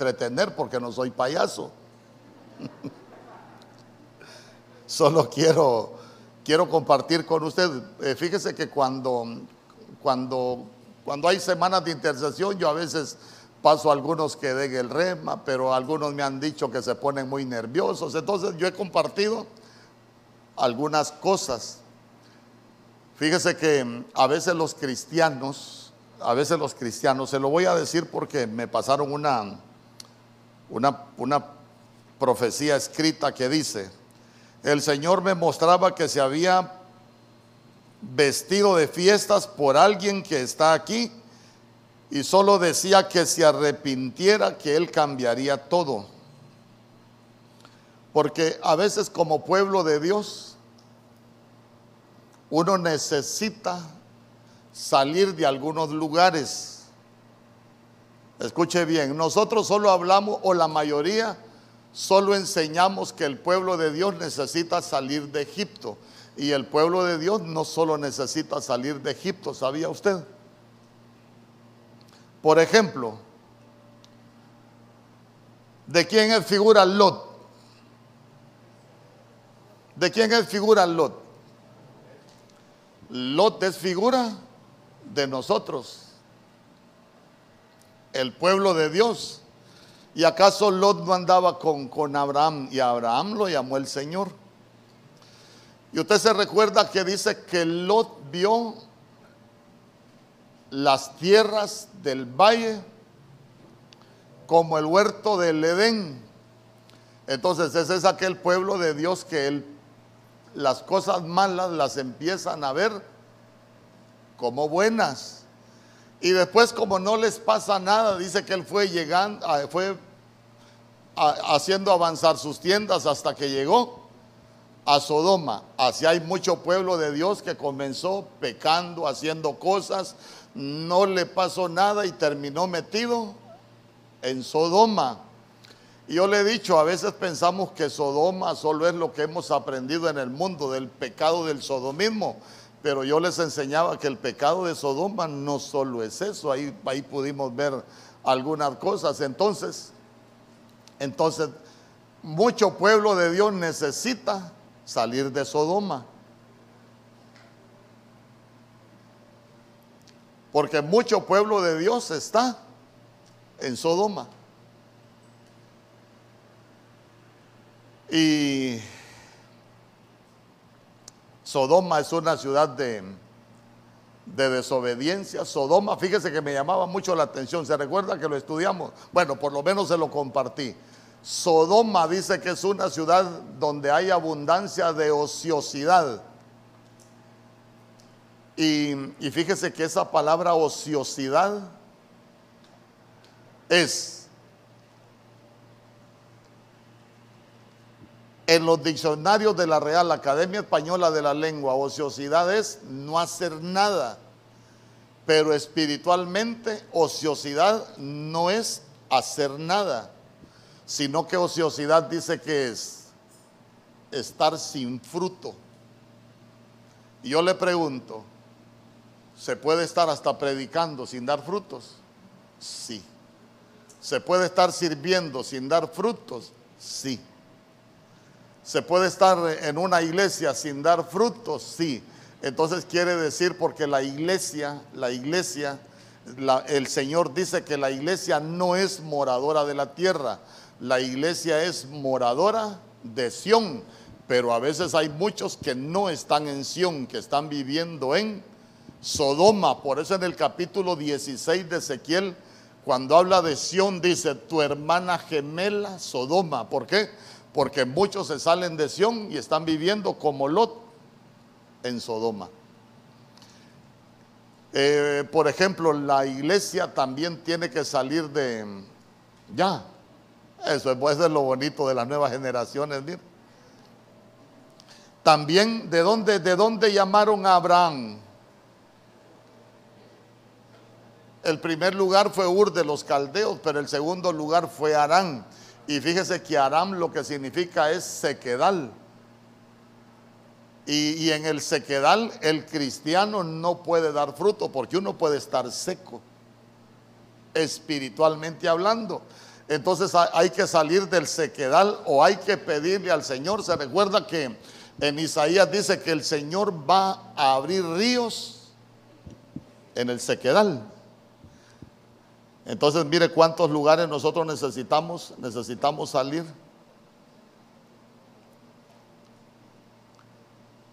entretener porque no soy payaso. Solo quiero, quiero compartir con usted. Eh, fíjese que cuando, cuando, cuando hay semanas de intercesión, yo a veces paso algunos que den el rema, pero algunos me han dicho que se ponen muy nerviosos. Entonces yo he compartido algunas cosas. Fíjese que a veces los cristianos, a veces los cristianos, se lo voy a decir porque me pasaron una, una, una profecía escrita que dice, el Señor me mostraba que se había vestido de fiestas por alguien que está aquí y solo decía que se arrepintiera, que Él cambiaría todo. Porque a veces como pueblo de Dios, uno necesita salir de algunos lugares. Escuche bien, nosotros solo hablamos, o la mayoría, solo enseñamos que el pueblo de Dios necesita salir de Egipto. Y el pueblo de Dios no solo necesita salir de Egipto, ¿sabía usted? Por ejemplo, ¿de quién es figura Lot? ¿De quién es figura Lot? Lot es figura de nosotros, el pueblo de Dios. ¿Y acaso Lot no andaba con, con Abraham y Abraham lo llamó el Señor? Y usted se recuerda que dice que Lot vio las tierras del valle como el huerto del Edén. Entonces ese es aquel pueblo de Dios que él, las cosas malas las empiezan a ver como buenas. Y después como no les pasa nada, dice que él fue llegando, ah, fue haciendo avanzar sus tiendas hasta que llegó a Sodoma. Así hay mucho pueblo de Dios que comenzó pecando, haciendo cosas, no le pasó nada y terminó metido en Sodoma. Y yo le he dicho, a veces pensamos que Sodoma solo es lo que hemos aprendido en el mundo del pecado del sodomismo, pero yo les enseñaba que el pecado de Sodoma no solo es eso, ahí, ahí pudimos ver algunas cosas. Entonces, entonces, mucho pueblo de Dios necesita salir de Sodoma. Porque mucho pueblo de Dios está en Sodoma. Y Sodoma es una ciudad de, de desobediencia. Sodoma, fíjese que me llamaba mucho la atención. ¿Se recuerda que lo estudiamos? Bueno, por lo menos se lo compartí. Sodoma dice que es una ciudad donde hay abundancia de ociosidad. Y, fíjese que esa palabra ociosidad es en los diccionarios de la Real Academia Española de la Lengua, ociosidad es no hacer nada. Pero espiritualmente, ociosidad no es hacer nada, sino que ociosidad dice que es estar sin fruto. Y yo le pregunto, ¿Se puede estar hasta predicando sin dar frutos? Sí. ¿Se puede estar sirviendo sin dar frutos? Sí. ¿Se puede estar en una iglesia sin dar frutos? Sí. Entonces quiere decir porque la iglesia, la iglesia, el Señor dice que la iglesia no es moradora de la tierra, la iglesia es moradora de Sión, pero a veces hay muchos que no están en Sión, que están viviendo en Sodoma. Por eso en el capítulo 16 de Ezequiel, cuando habla de Sión, dice, tu hermana gemela Sodoma. ¿Por qué? Porque muchos se salen de Sión y están viviendo como Lot en Sodoma. Eh, por ejemplo, la iglesia también tiene que salir de... Ya, eso puede ser lo bonito de las nuevas generaciones. También, ¿de dónde, ¿de dónde llamaron a Abraham? El primer lugar fue Ur de los Caldeos, pero el segundo lugar fue Arán. Y fíjese que Aram lo que significa es sequedal. Y, y, en el sequedal el cristiano no puede dar fruto porque uno puede estar seco, espiritualmente hablando. entonces ha- hay que salir del sequedal o hay que pedirle al Señor. Se recuerda que en Isaías dice que el Señor va a abrir ríos en el sequedal. Entonces mire cuántos lugares nosotros necesitamos, necesitamos salir.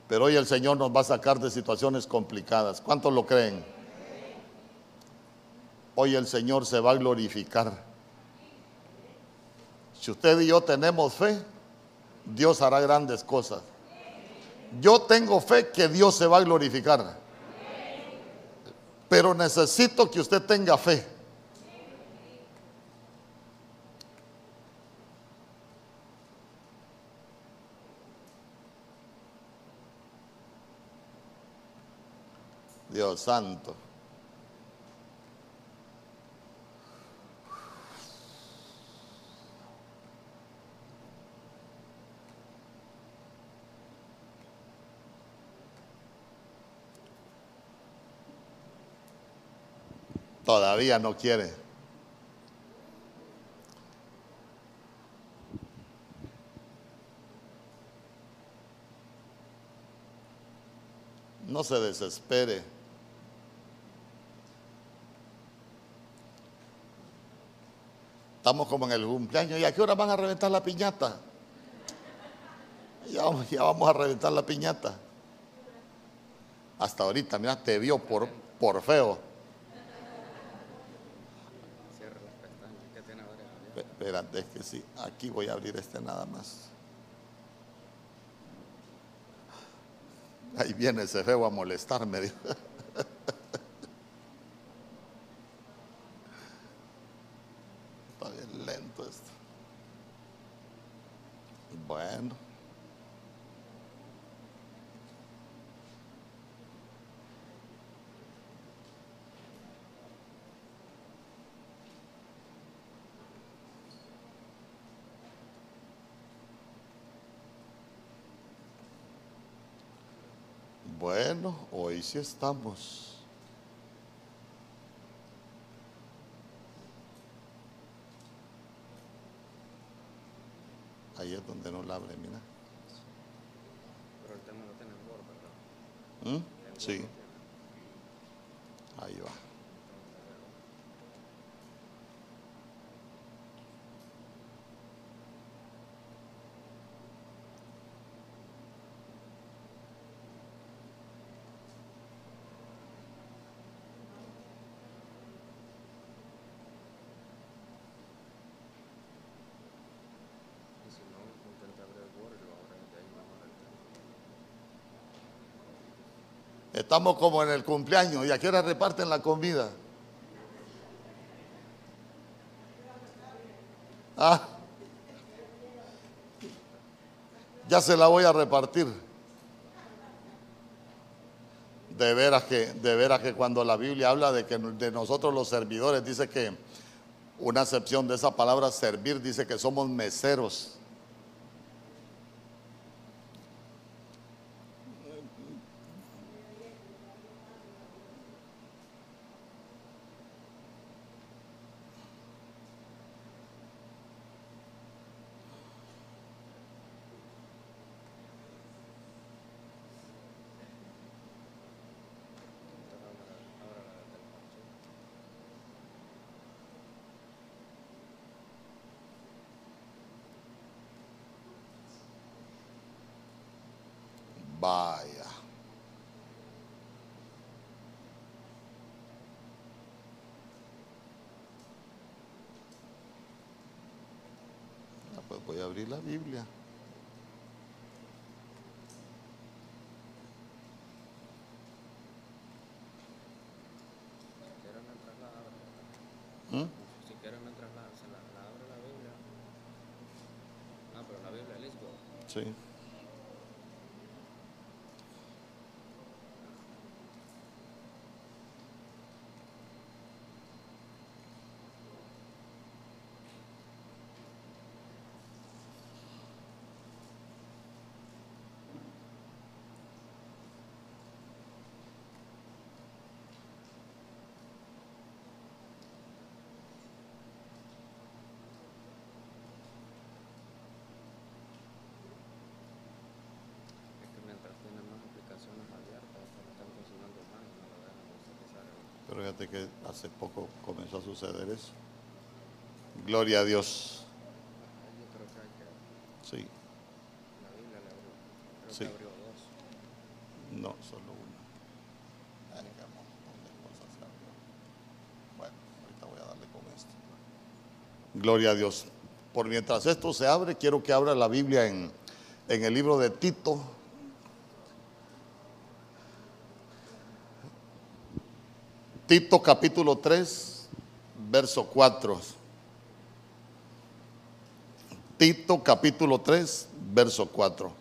Pero hoy el Señor nos va a sacar de situaciones complicadas. ¿Cuántos lo creen? Hoy el Señor se va a glorificar. Si usted y yo tenemos fe, Dios hará grandes cosas. Yo tengo fe que Dios se va a glorificar. Pero necesito que usted tenga fe. Dios santo. Todavía no quiere. No se desespere. Estamos como en el cumpleaños. ¿Y a qué hora van a reventar la piñata? Ya, vamos- ya vamos a reventar la piñata. Hasta ahorita, mira, te vio por, por feo. Espérate, es que sí. Aquí voy a abrir este nada más. Ahí viene ese feo a molestarme. dijo. Está bien lento esto. Bueno. Hoy sí estamos. Ahí es donde no la abre, mira. Pero el tema lo tiene en Word, ¿verdad? ¿Mm? Sí, ahí va. Y si no, intenta abrir el Word y lo abre desde ahí mejor el tema. Estamos como en el cumpleaños y a qué hora reparten la comida. Ah, ya se la voy a repartir. De veras que, de veras que cuando la Biblia habla de que de nosotros los servidores, dice que una acepción de esa palabra servir, dice que somos meseros. Ahora la del parche. Vaya. Ah, pues voy a abrir la Biblia. ¿Mm? si quieren mientras la, se la, la abre la Biblia. Ah, pero la Biblia es. Sí. Fíjate que hace poco comenzó a suceder eso. Gloria a Dios. Sí, Sí. no, solo una. Bueno, ahorita voy a darle con esto. Gloria a Dios. Por mientras esto se abre, quiero que abra la Biblia en, en el libro de Tito. Tito capítulo 3, verso 4. Tito capítulo 3, verso 4.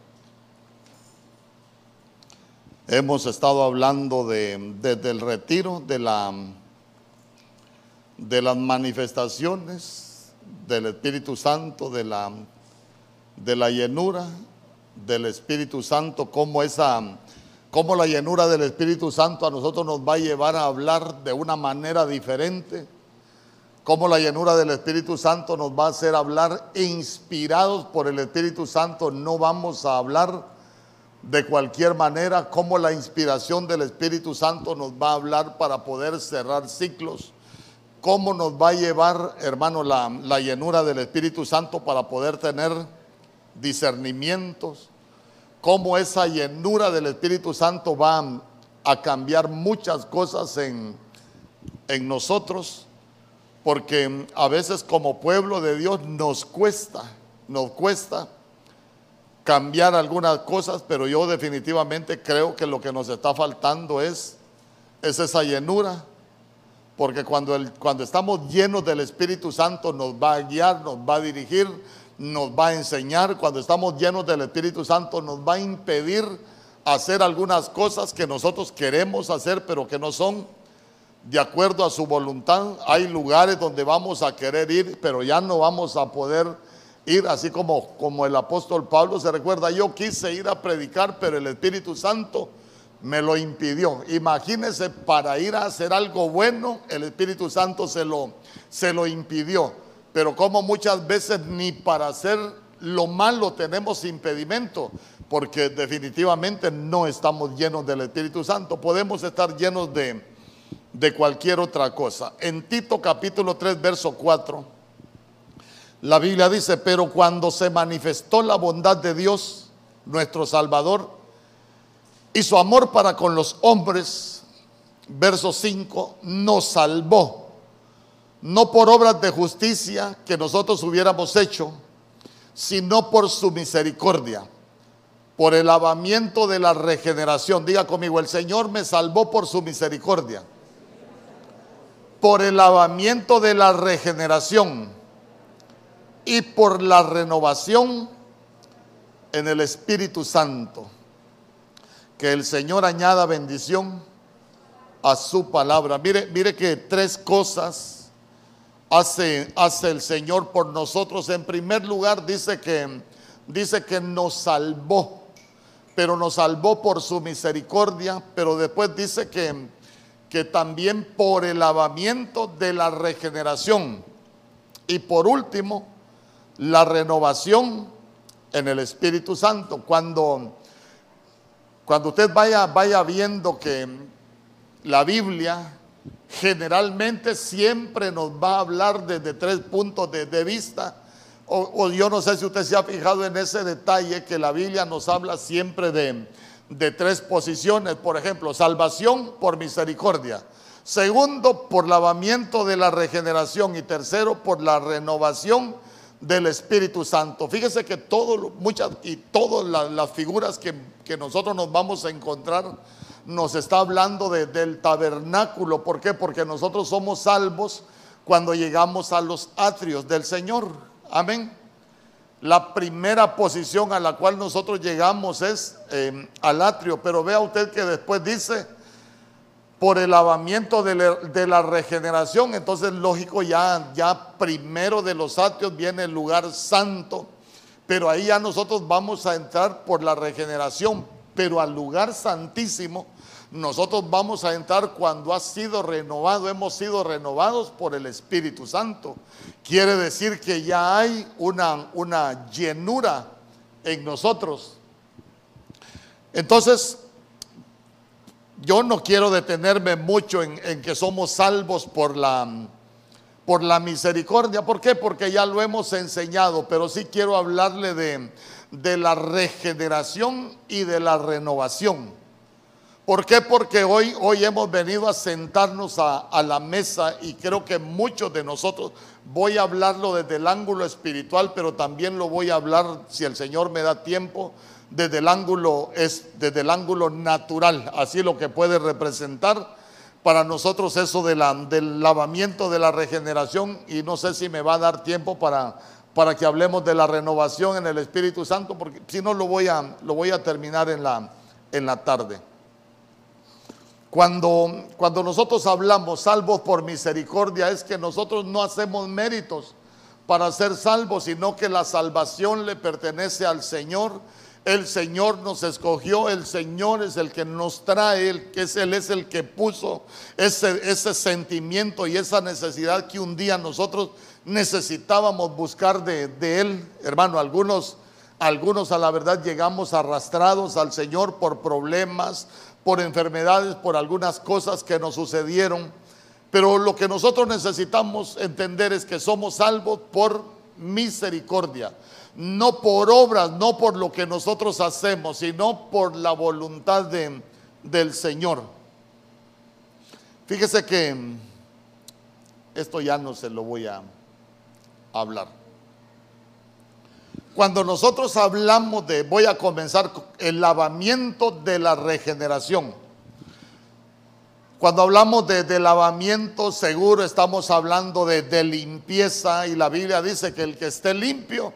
Hemos estado hablando de, desde el retiro de, la, de las manifestaciones del Espíritu Santo, de la, de la llenura del Espíritu Santo, cómo esa, cómo la llenura del Espíritu Santo a nosotros nos va a llevar a hablar de una manera diferente, cómo la llenura del Espíritu Santo nos va a hacer hablar inspirados por el Espíritu Santo, no vamos a hablar de cualquier manera, cómo la inspiración del Espíritu Santo nos va a hablar para poder cerrar ciclos, cómo nos va a llevar, hermano, la, la llenura del Espíritu Santo para poder tener discernimientos, cómo esa llenura del Espíritu Santo va a cambiar muchas cosas en, en nosotros, porque a veces como pueblo de Dios nos cuesta, nos cuesta cambiar algunas cosas, pero yo definitivamente creo que lo que nos está faltando es, es esa llenura, porque cuando, el- cuando estamos llenos del Espíritu Santo nos va a guiar, nos va a dirigir, nos va a enseñar, cuando estamos llenos del Espíritu Santo nos va a impedir hacer algunas cosas que nosotros queremos hacer, pero que no son de acuerdo a su voluntad. Hay lugares donde vamos a querer ir, pero ya no vamos a poder ir, así como, como el apóstol Pablo se recuerda, yo quise ir a predicar, pero el Espíritu Santo me lo impidió. Imagínense, para ir a hacer algo bueno, el Espíritu Santo se lo, se lo impidió. Pero como muchas veces ni para hacer lo malo tenemos impedimento, porque definitivamente no estamos llenos del Espíritu Santo. Podemos estar llenos de, de cualquier otra cosa. En Tito capítulo 3, verso 4, la Biblia dice, pero cuando se manifestó la bondad de Dios, nuestro Salvador, y su amor para con los hombres, verso 5, nos salvó, no por obras de justicia que nosotros hubiéramos hecho, sino por su misericordia, por el lavamiento de la regeneración. Diga conmigo, el Señor me salvó por su misericordia, por el lavamiento de la regeneración y por la renovación en el Espíritu Santo. Que el Señor añada bendición a su palabra. Mire, mire que tres cosas hace, hace el Señor por nosotros. En primer lugar, dice que, dice que nos salvó, pero nos salvó por su misericordia, pero después dice que, que también por el lavamiento de la regeneración. Y por último, la renovación en el Espíritu Santo. Cuando, cuando usted vaya, vaya viendo que la Biblia generalmente siempre nos va a hablar desde tres puntos de, vista. O, yo no sé si usted se ha fijado en ese detalle que la Biblia nos habla siempre de, de tres posiciones. Por ejemplo, salvación por misericordia. Segundo, por lavamiento de la regeneración. Y tercero, por la renovación del Espíritu Santo. Fíjese que muchas y todas la- las figuras que, que nosotros nos vamos a encontrar nos está hablando de- del tabernáculo. ¿Por qué? Porque nosotros somos salvos cuando llegamos a los atrios del Señor. Amén. La primera posición a la cual nosotros llegamos es eh, al atrio, pero vea usted que después dice por el lavamiento de la, de la regeneración, entonces lógico ya, ya primero de los atrios viene el lugar santo, pero ahí ya nosotros vamos a entrar por la regeneración, pero al lugar santísimo nosotros vamos a entrar cuando ha sido renovado, hemos sido renovados por el Espíritu Santo. Quiere decir que ya hay una, una llenura en nosotros. Entonces, yo no quiero detenerme mucho en, en que somos salvos por la, por la misericordia. ¿Por qué? Porque ya lo hemos enseñado, pero sí quiero hablarle de, de la regeneración y de la renovación. ¿Por qué? Porque hoy, hoy hemos venido a sentarnos a, la mesa y creo que muchos de nosotros, voy a hablarlo desde el ángulo espiritual, pero también lo voy a hablar, si el Señor me da tiempo, desde el ángulo, es, desde el ángulo natural, así lo que puede representar para nosotros eso del lavamiento de la regeneración y no sé si me va a dar tiempo para, para que hablemos de la renovación en el Espíritu Santo, porque si no lo voy a, lo voy a terminar en la, en la tarde. Cuando, cuando nosotros hablamos salvos por misericordia, es que nosotros no hacemos méritos para ser salvos, sino que la salvación le pertenece al Señor. El Señor nos escogió, el Señor es el que nos trae, que es, Él es el que puso ese, ese sentimiento y esa necesidad que un día nosotros necesitábamos buscar de, de Él. Hermano, algunos, algunos a la verdad llegamos arrastrados al Señor por problemas, por enfermedades, por algunas cosas que nos sucedieron. Pero lo que nosotros necesitamos entender es que somos salvos por misericordia, no por obras, no por lo que nosotros hacemos, sino por la voluntad de, del Señor. Fíjese que esto ya no se lo voy a hablar. Cuando nosotros hablamos de, voy a comenzar el lavamiento de la regeneración. Cuando hablamos de, de lavamiento, seguro estamos hablando de, limpieza y la Biblia dice que el que esté limpio,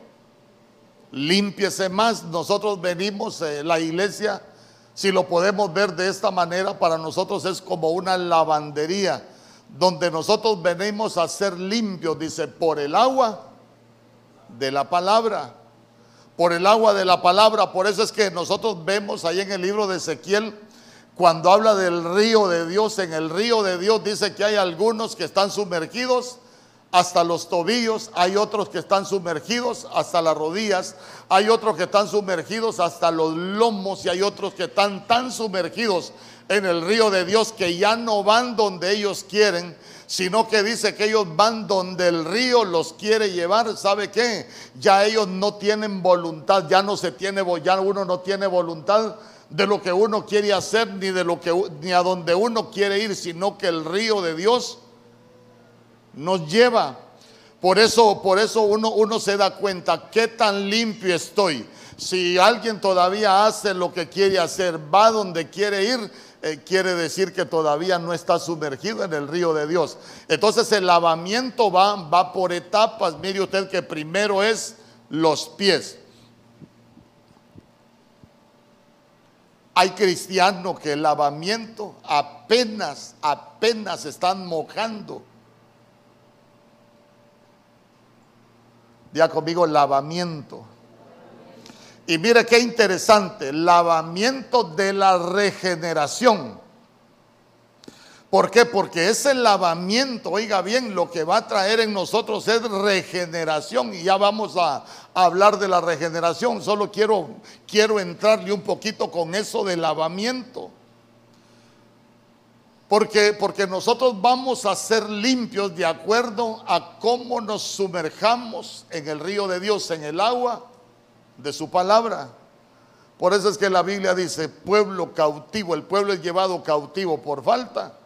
límpiese más. Nosotros venimos, eh, la iglesia, si lo podemos ver de esta manera, para nosotros es como una lavandería, donde nosotros venimos a ser limpios, dice, por el agua de la palabra por el agua de la palabra. Por eso es que nosotros vemos ahí en el libro de Ezequiel, cuando habla del río de Dios, en el río de Dios dice que hay algunos que están sumergidos hasta los tobillos, hay otros que están sumergidos hasta las rodillas, hay otros que están sumergidos hasta los lomos y hay otros que están tan sumergidos en el río de Dios que ya no van donde ellos quieren, sino que dice que ellos van donde el río los quiere llevar. ¿Sabe qué? Ya ellos no tienen voluntad, ya no se tiene, ya uno no tiene voluntad de lo que uno quiere hacer ni de lo que ni a donde uno quiere ir, sino que el río de Dios nos lleva. Por eso, por eso uno, uno se da cuenta qué tan limpio estoy. Si alguien todavía hace lo que quiere hacer, va donde quiere ir, eh, quiere decir que todavía no está sumergido en el río de Dios. Entonces el lavamiento va, va por etapas. Mire usted que primero es los pies. Hay cristianos que el lavamiento apenas, apenas están mojando. Ya conmigo lavamiento. Y mire qué interesante, lavamiento de la regeneración. ¿Por qué? Porque ese lavamiento, oiga bien, lo que va a traer en nosotros es regeneración. Y ya vamos a, hablar de la regeneración. Solo quiero, quiero entrarle un poquito con eso de lavamiento. Porque, porque nosotros vamos a ser limpios de acuerdo a cómo nos sumerjamos en el río de Dios, en el agua de su palabra. Por eso es que la Biblia dice, pueblo cautivo, el pueblo es llevado cautivo por falta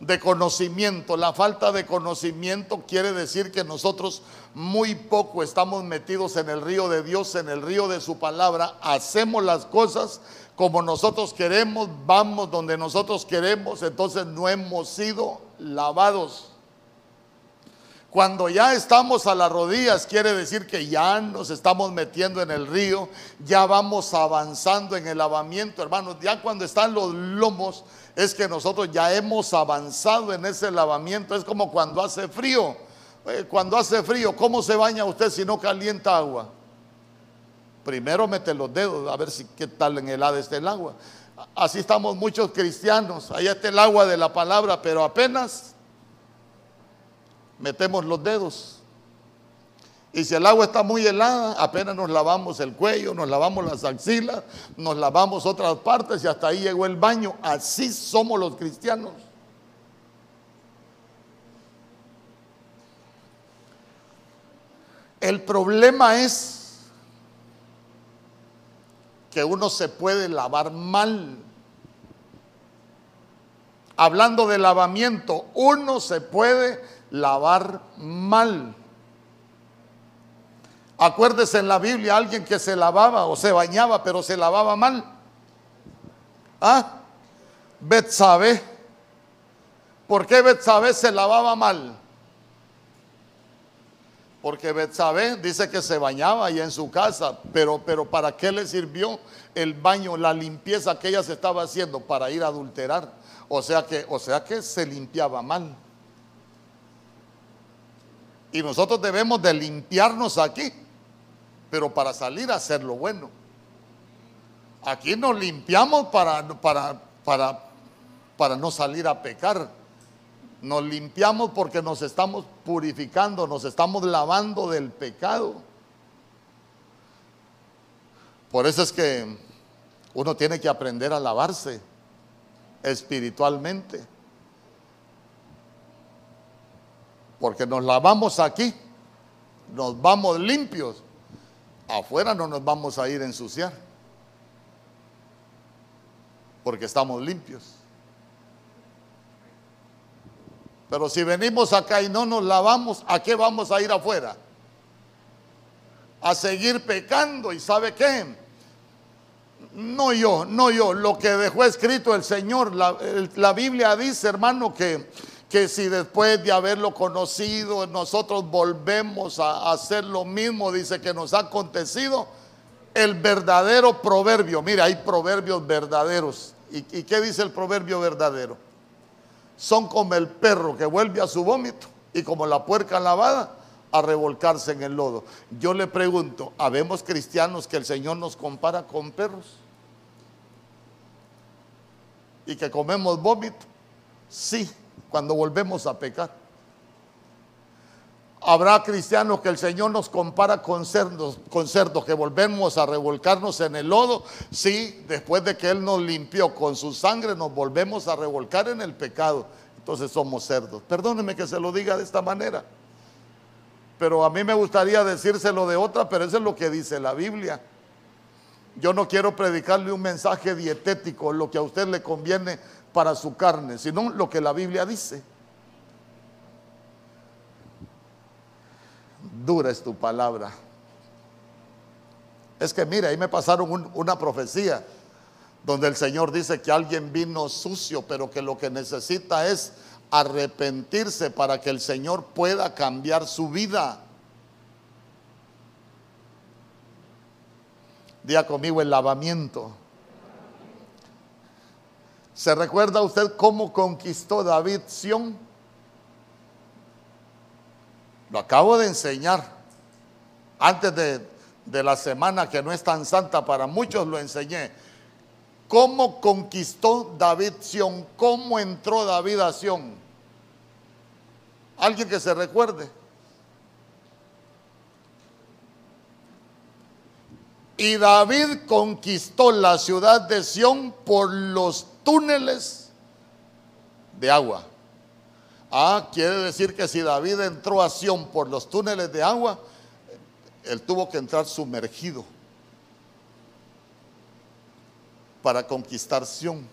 de conocimiento. La falta de conocimiento quiere decir que nosotros muy poco estamos metidos en el río de Dios, en el río de su palabra, hacemos las cosas como nosotros queremos, vamos donde nosotros queremos, entonces no hemos sido lavados. Cuando ya estamos a las rodillas, quiere decir que ya nos estamos metiendo en el río, ya vamos avanzando en el lavamiento, hermanos. Ya cuando están los lomos, es que nosotros ya hemos avanzado en ese lavamiento. Es como cuando hace frío. Eh, cuando hace frío, ¿cómo se baña usted si no calienta agua? Primero mete los dedos a ver si qué tal en helada está el agua. Así estamos muchos cristianos. Allá está el agua de la palabra, pero apenas metemos los dedos. Y si el agua está muy helada, apenas nos lavamos el cuello, nos lavamos las axilas, nos lavamos otras partes y hasta ahí llegó el baño. Así somos los cristianos. El problema es que uno se puede lavar mal. Hablando de lavamiento, uno se puede lavar mal. Acuérdese en la Biblia alguien que se lavaba o se bañaba, pero se lavaba mal. ¿Ah? Betsabe. ¿Por qué Betsabe se lavaba mal? Porque Betsabe dice que se bañaba ahí en su casa, pero, pero ¿para qué le sirvió el baño, la limpieza que ella se estaba haciendo? Para ir a adulterar. O sea que, o sea que se limpiaba mal. Y nosotros debemos de limpiarnos aquí pero para salir a hacer lo bueno. Aquí nos limpiamos para, para, para, para no salir a pecar. Nos limpiamos porque nos estamos purificando, nos estamos lavando del pecado. Por eso es que uno tiene que aprender a lavarse espiritualmente. Porque nos lavamos aquí, nos vamos limpios afuera no nos vamos a ir a ensuciar, porque estamos limpios. Pero si venimos acá y no nos lavamos, ¿a qué vamos a ir afuera? A seguir pecando. ¿Y sabe qué? No yo, no yo. Lo que dejó escrito el Señor, la, la Biblia dice, hermano, que que si después de haberlo conocido nosotros volvemos a hacer lo mismo, dice que nos ha acontecido, el verdadero proverbio, mira, hay proverbios verdaderos. ¿Y, qué dice el proverbio verdadero? Son como el perro que vuelve a su vómito y como la puerca lavada a revolcarse en el lodo. Yo le pregunto, ¿habemos cristianos que el Señor nos compara con perros? ¿Y que comemos vómito? Sí, cuando volvemos a pecar. Habrá cristianos que el Señor nos compara con cerdos, con cerdos que volvemos a revolcarnos en el lodo. Sí, después de que Él nos limpió con su sangre, nos volvemos a revolcar en el pecado. Entonces somos cerdos. Perdóneme que se lo diga de esta manera. Pero a mí me gustaría decírselo de otra, pero eso es lo que dice la Biblia. Yo no quiero predicarle un mensaje dietético, lo que a usted le conviene para su carne, sino lo que la Biblia dice. Dura es tu palabra. Es que mira, ahí me pasaron una profecía donde el Señor dice que alguien vino sucio, pero que lo que necesita es arrepentirse para que el Señor pueda cambiar su vida. Día conmigo el lavamiento. ¿Se recuerda usted cómo conquistó David Sión? Lo acabo de enseñar. Antes de, de, la semana que no es tan santa para muchos lo enseñé. ¿Cómo conquistó David Sión? ¿Cómo entró David a Sión? ¿Alguien que se recuerde? Y David conquistó la ciudad de Sión por los túneles de agua. Ah, quiere decir que si David entró a Sión por los túneles de agua, él tuvo que entrar sumergido para conquistar Sión.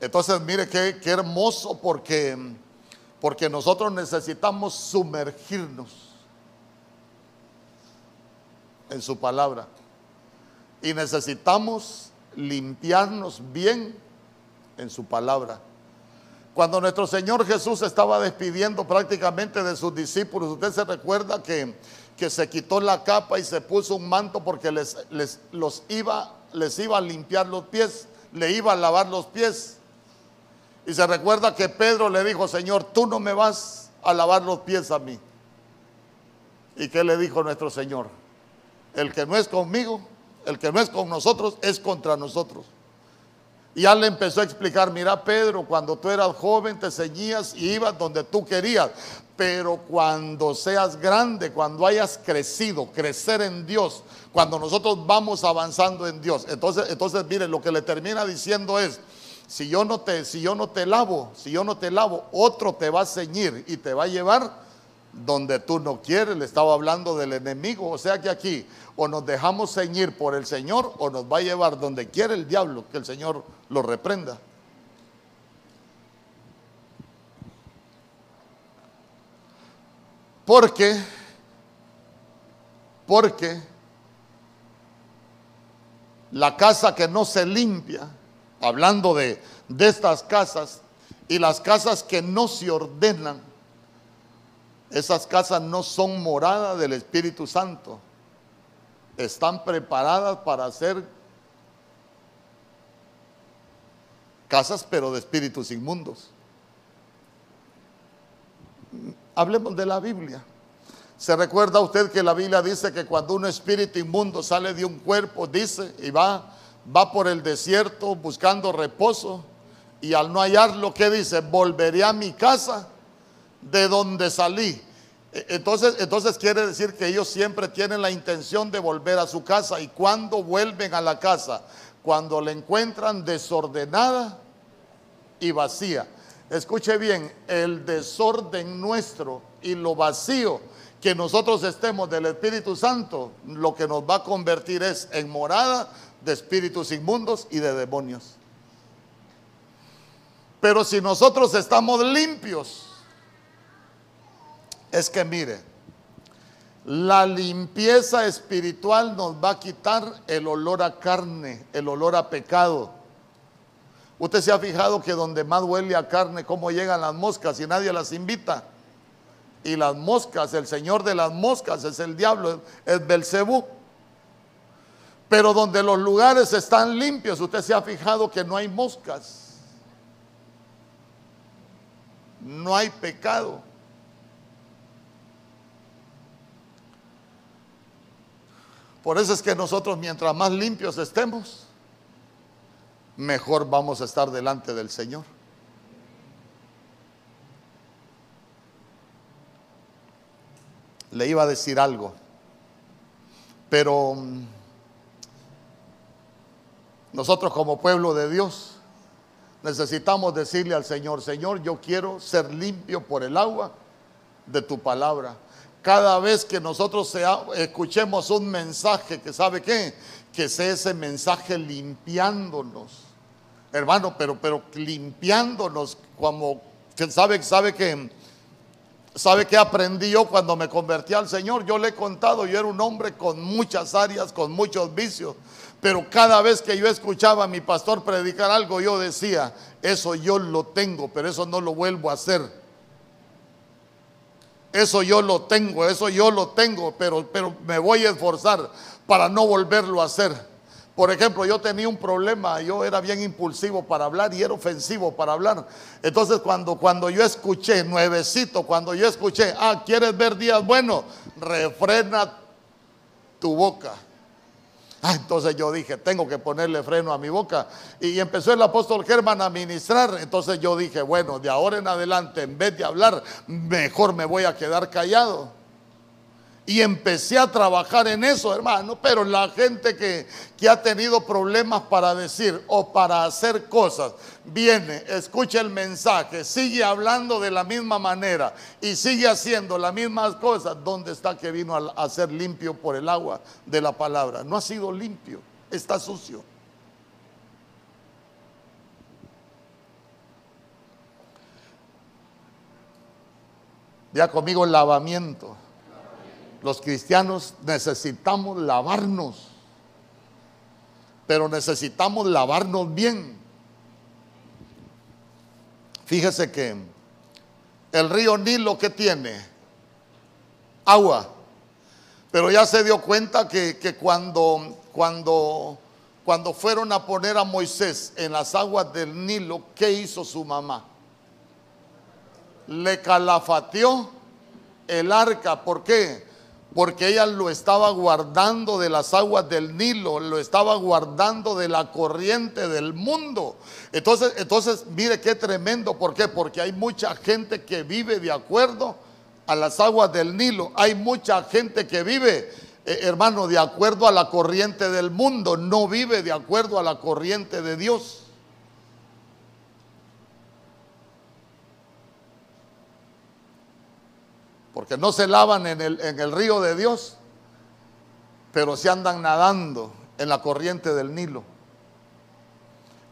Entonces, mire qué, qué hermoso porque, porque nosotros necesitamos sumergirnos en su palabra. Y necesitamos limpiarnos bien en su palabra. Cuando nuestro Señor Jesús estaba despidiendo prácticamente de sus discípulos, usted se recuerda que, que se quitó la capa y se puso un manto porque les, les, los iba, les iba a limpiar los pies, le iba a lavar los pies. Y se recuerda que Pedro le dijo, Señor, tú no me vas a lavar los pies a mí. ¿Y qué le dijo nuestro Señor? El que no es conmigo, el que no es con nosotros es contra nosotros. Y ya le empezó a explicar, mira Pedro, cuando tú eras joven te ceñías y ibas donde tú querías, Pero cuando seas grande, cuando hayas crecido, crecer en Dios, cuando nosotros vamos avanzando en Dios, entonces, entonces mire, lo que le termina diciendo es, si yo no te, si yo no te lavo, si yo no te lavo, otro te va a ceñir y te va a llevar donde tú no quieres. Le estaba hablando del enemigo. O sea que aquí o nos dejamos ceñir por el Señor o nos va a llevar donde quiere el diablo, que el Señor lo reprenda. Porque, porque la casa que no se limpia, hablando de, de estas casas, y las casas que no se ordenan, esas casas no son morada del Espíritu Santo. Están preparadas para ser casas, pero de espíritus inmundos. Hablemos de la Biblia. ¿Se recuerda usted que la Biblia dice que cuando un espíritu inmundo sale de un cuerpo, dice, y va, va por el desierto buscando reposo, y al no hallarlo, ¿qué dice? Volveré a mi casa de donde salí. E, entonces, entonces quiere decir que ellos siempre tienen la intención de volver a su casa. ¿Y cuando vuelven a la casa? Cuando la encuentran desordenada y vacía. Escuche bien, el desorden nuestro y lo vacío que nosotros estemos del Espíritu Santo, lo que nos va a convertir es en morada de espíritus inmundos y de demonios. Pero si nosotros estamos limpios, es que mire, la limpieza espiritual nos va a quitar el olor a carne, el olor a pecado. Usted se ha fijado que donde más huele a carne, cómo llegan las moscas y nadie las invita. Y las moscas, el señor de las moscas es el diablo, es Belcebú. Pero donde los lugares están limpios, usted se ha fijado que no hay moscas. No hay pecado. Por eso es que nosotros mientras más limpios estemos, mejor vamos a estar delante del Señor. Le iba a decir algo, pero mm, nosotros como pueblo de Dios necesitamos decirle al Señor, Señor, yo quiero ser limpio por el agua de tu palabra cada vez que nosotros escuchemos un mensaje que sabe qué, que sea ese mensaje limpiándonos. Hermano, pero, pero limpiándonos como sabe, sabe que sabe que aprendí yo cuando me convertí al Señor. Yo le he contado, yo era un hombre con muchas áreas, con muchos vicios. Pero cada vez que yo escuchaba a mi pastor predicar algo, yo decía, eso yo lo tengo, pero eso no lo vuelvo a hacer. Eso yo lo tengo, eso yo lo tengo, pero, pero me voy a esforzar para no volverlo a hacer. Por ejemplo, yo tenía un problema, yo era bien impulsivo para hablar y era ofensivo para hablar. Entonces cuando, cuando yo escuché, nuevecito, cuando yo escuché, ah, ¿quieres ver días buenos? Refrena tu boca. Ah, entonces yo dije, tengo que ponerle freno a mi boca. Y empezó el apóstol Germán a ministrar. Entonces yo dije, bueno, de ahora en adelante, en vez de hablar, mejor me voy a quedar callado. Y empecé a trabajar en eso, hermano. Pero la gente que, que, ha tenido problemas para decir o para hacer cosas, viene, escucha el mensaje, sigue hablando de la misma manera y sigue haciendo las mismas cosas. ¿Dónde está que vino a, a ser limpio por el agua de la palabra? No ha sido limpio, está sucio. Ya conmigo lavamiento. Los cristianos necesitamos lavarnos, pero necesitamos lavarnos bien. Fíjese que el río Nilo que tiene agua, pero ya se dio cuenta que, que cuando, cuando, cuando fueron a poner a Moisés en las aguas del Nilo, ¿qué hizo su mamá? Le calafateó el arca. ¿Por qué? Porque ella lo estaba guardando de las aguas del Nilo, lo estaba guardando de la corriente del mundo. Entonces, entonces mire qué tremendo, ¿por qué? Porque hay mucha gente que vive de acuerdo a las aguas del Nilo. Hay mucha gente que vive, eh, hermano, de acuerdo a la corriente del mundo, no vive de acuerdo a la corriente de Dios. Porque no se lavan en el, río de Dios, pero se andan nadando en la corriente del Nilo.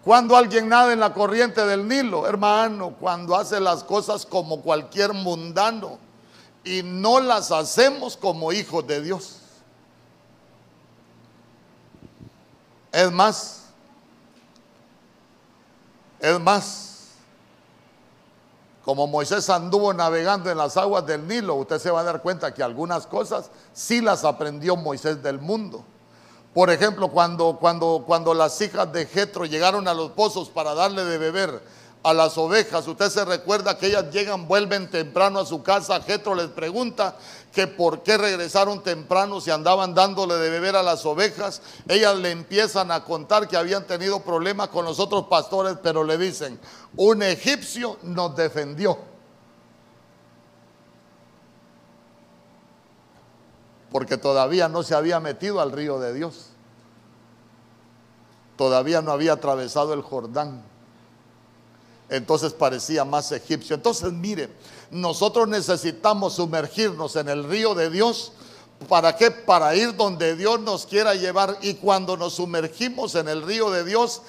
Cuando alguien nada en la corriente del Nilo, hermano, cuando hace las cosas como cualquier mundano y no las hacemos como hijos de Dios. Es más, es más, como Moisés anduvo navegando en las aguas del Nilo, usted se va a dar cuenta que algunas cosas sí las aprendió Moisés del mundo. Por ejemplo, cuando, cuando, cuando las hijas de Jetro llegaron a los pozos para darle de beber a las ovejas, usted se recuerda que ellas llegan, vuelven temprano a su casa, Jetro les pregunta que por qué regresaron temprano si andaban dándole de beber a las ovejas. Ellas le empiezan a contar que habían tenido problemas con los otros pastores, pero le dicen, un egipcio nos defendió. porque todavía no se había metido al río de Dios. Todavía no había atravesado el Jordán. Entonces parecía más egipcio. Entonces, mire, nosotros necesitamos sumergirnos en el río de Dios. ¿Para qué? Para ir donde Dios nos quiera llevar. Y cuando nos sumergimos en el río de Dios,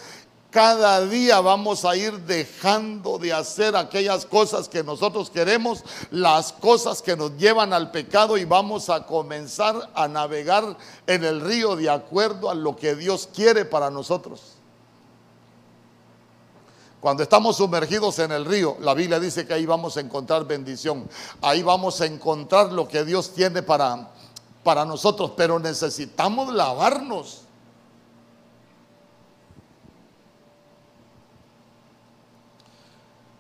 cada día vamos a ir dejando de hacer aquellas cosas que nosotros queremos, las cosas que nos llevan al pecado y vamos a comenzar a navegar en el río de acuerdo a lo que Dios quiere para nosotros. Cuando estamos sumergidos en el río, la Biblia dice que ahí vamos a encontrar bendición, ahí vamos a encontrar lo que Dios tiene para, para nosotros, pero necesitamos lavarnos.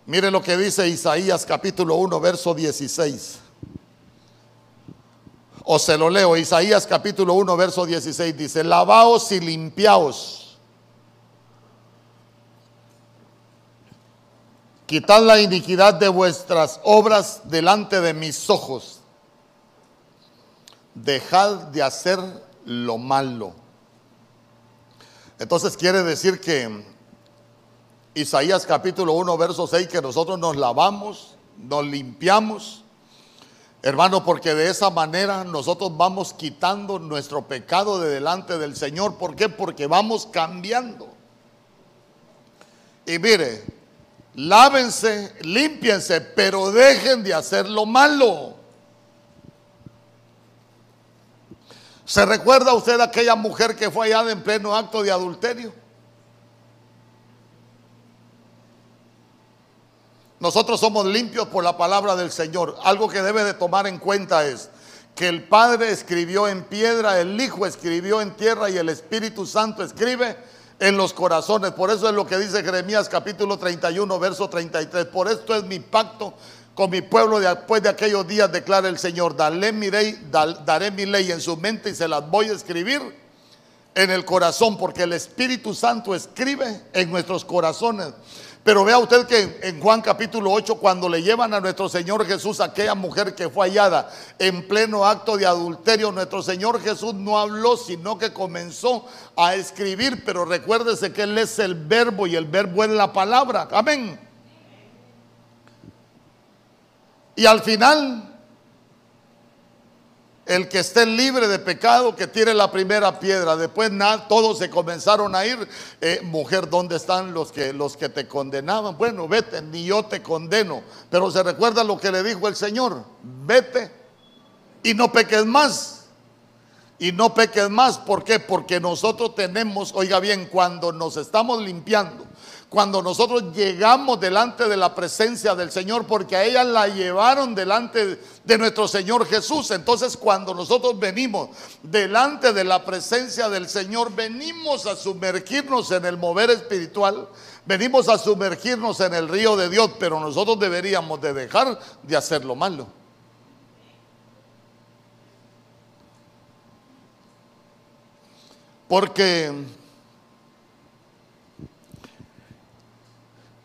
Mire lo que dice Isaías capítulo 1, verso 16. O se lo leo, Isaías capítulo 1, verso 16 dice, lavaos y limpiaos. Quitad la iniquidad de vuestras obras delante de mis ojos. Dejad de hacer lo malo. Entonces quiere decir que Isaías capítulo 1, verso 6, que nosotros nos lavamos, nos limpiamos. Hermano, porque de esa manera nosotros vamos quitando nuestro pecado de delante del Señor. ¿Por qué? Porque vamos cambiando. Y mire, lávense, límpiense, pero dejen de hacer lo malo. ¿Se recuerda usted aquella mujer que fue hallada en pleno acto de adulterio? Nosotros somos limpios por la palabra del Señor. Algo que debe de tomar en cuenta es que el Padre escribió en piedra, el Hijo escribió en tierra y el Espíritu Santo escribe en los corazones. Por eso es lo que dice Jeremías capítulo 31, verso 33. Por esto es mi pacto con mi pueblo después de aquellos días, declara el Señor. Daré mi, ley, daré mi ley en su mente y se las voy a escribir en el corazón, porque el Espíritu Santo escribe en nuestros corazones. Pero vea usted que en Juan capítulo 8, cuando le llevan a nuestro Señor Jesús, aquella mujer que fue hallada en pleno acto de adulterio, nuestro Señor Jesús no habló, sino que comenzó a escribir. Pero recuérdese que Él es el verbo y el verbo es la palabra. Amén. Y al final el que esté libre de pecado, que tire la primera piedra. Después nada, todos se comenzaron a ir. Eh, mujer, ¿dónde están los que, los que te condenaban? Bueno, vete, ni yo te condeno. Pero se recuerda lo que le dijo el Señor. Vete y no peques más. Y no peques más. ¿Por qué? Porque nosotros tenemos, oiga bien, cuando nos estamos limpiando, cuando nosotros llegamos delante de la presencia del Señor, porque a ella la llevaron delante de nuestro Señor Jesús. Entonces cuando nosotros venimos delante de la presencia del Señor, venimos a sumergirnos en el mover espiritual, venimos a sumergirnos en el río de Dios, pero nosotros deberíamos de dejar de hacer lo malo. Porque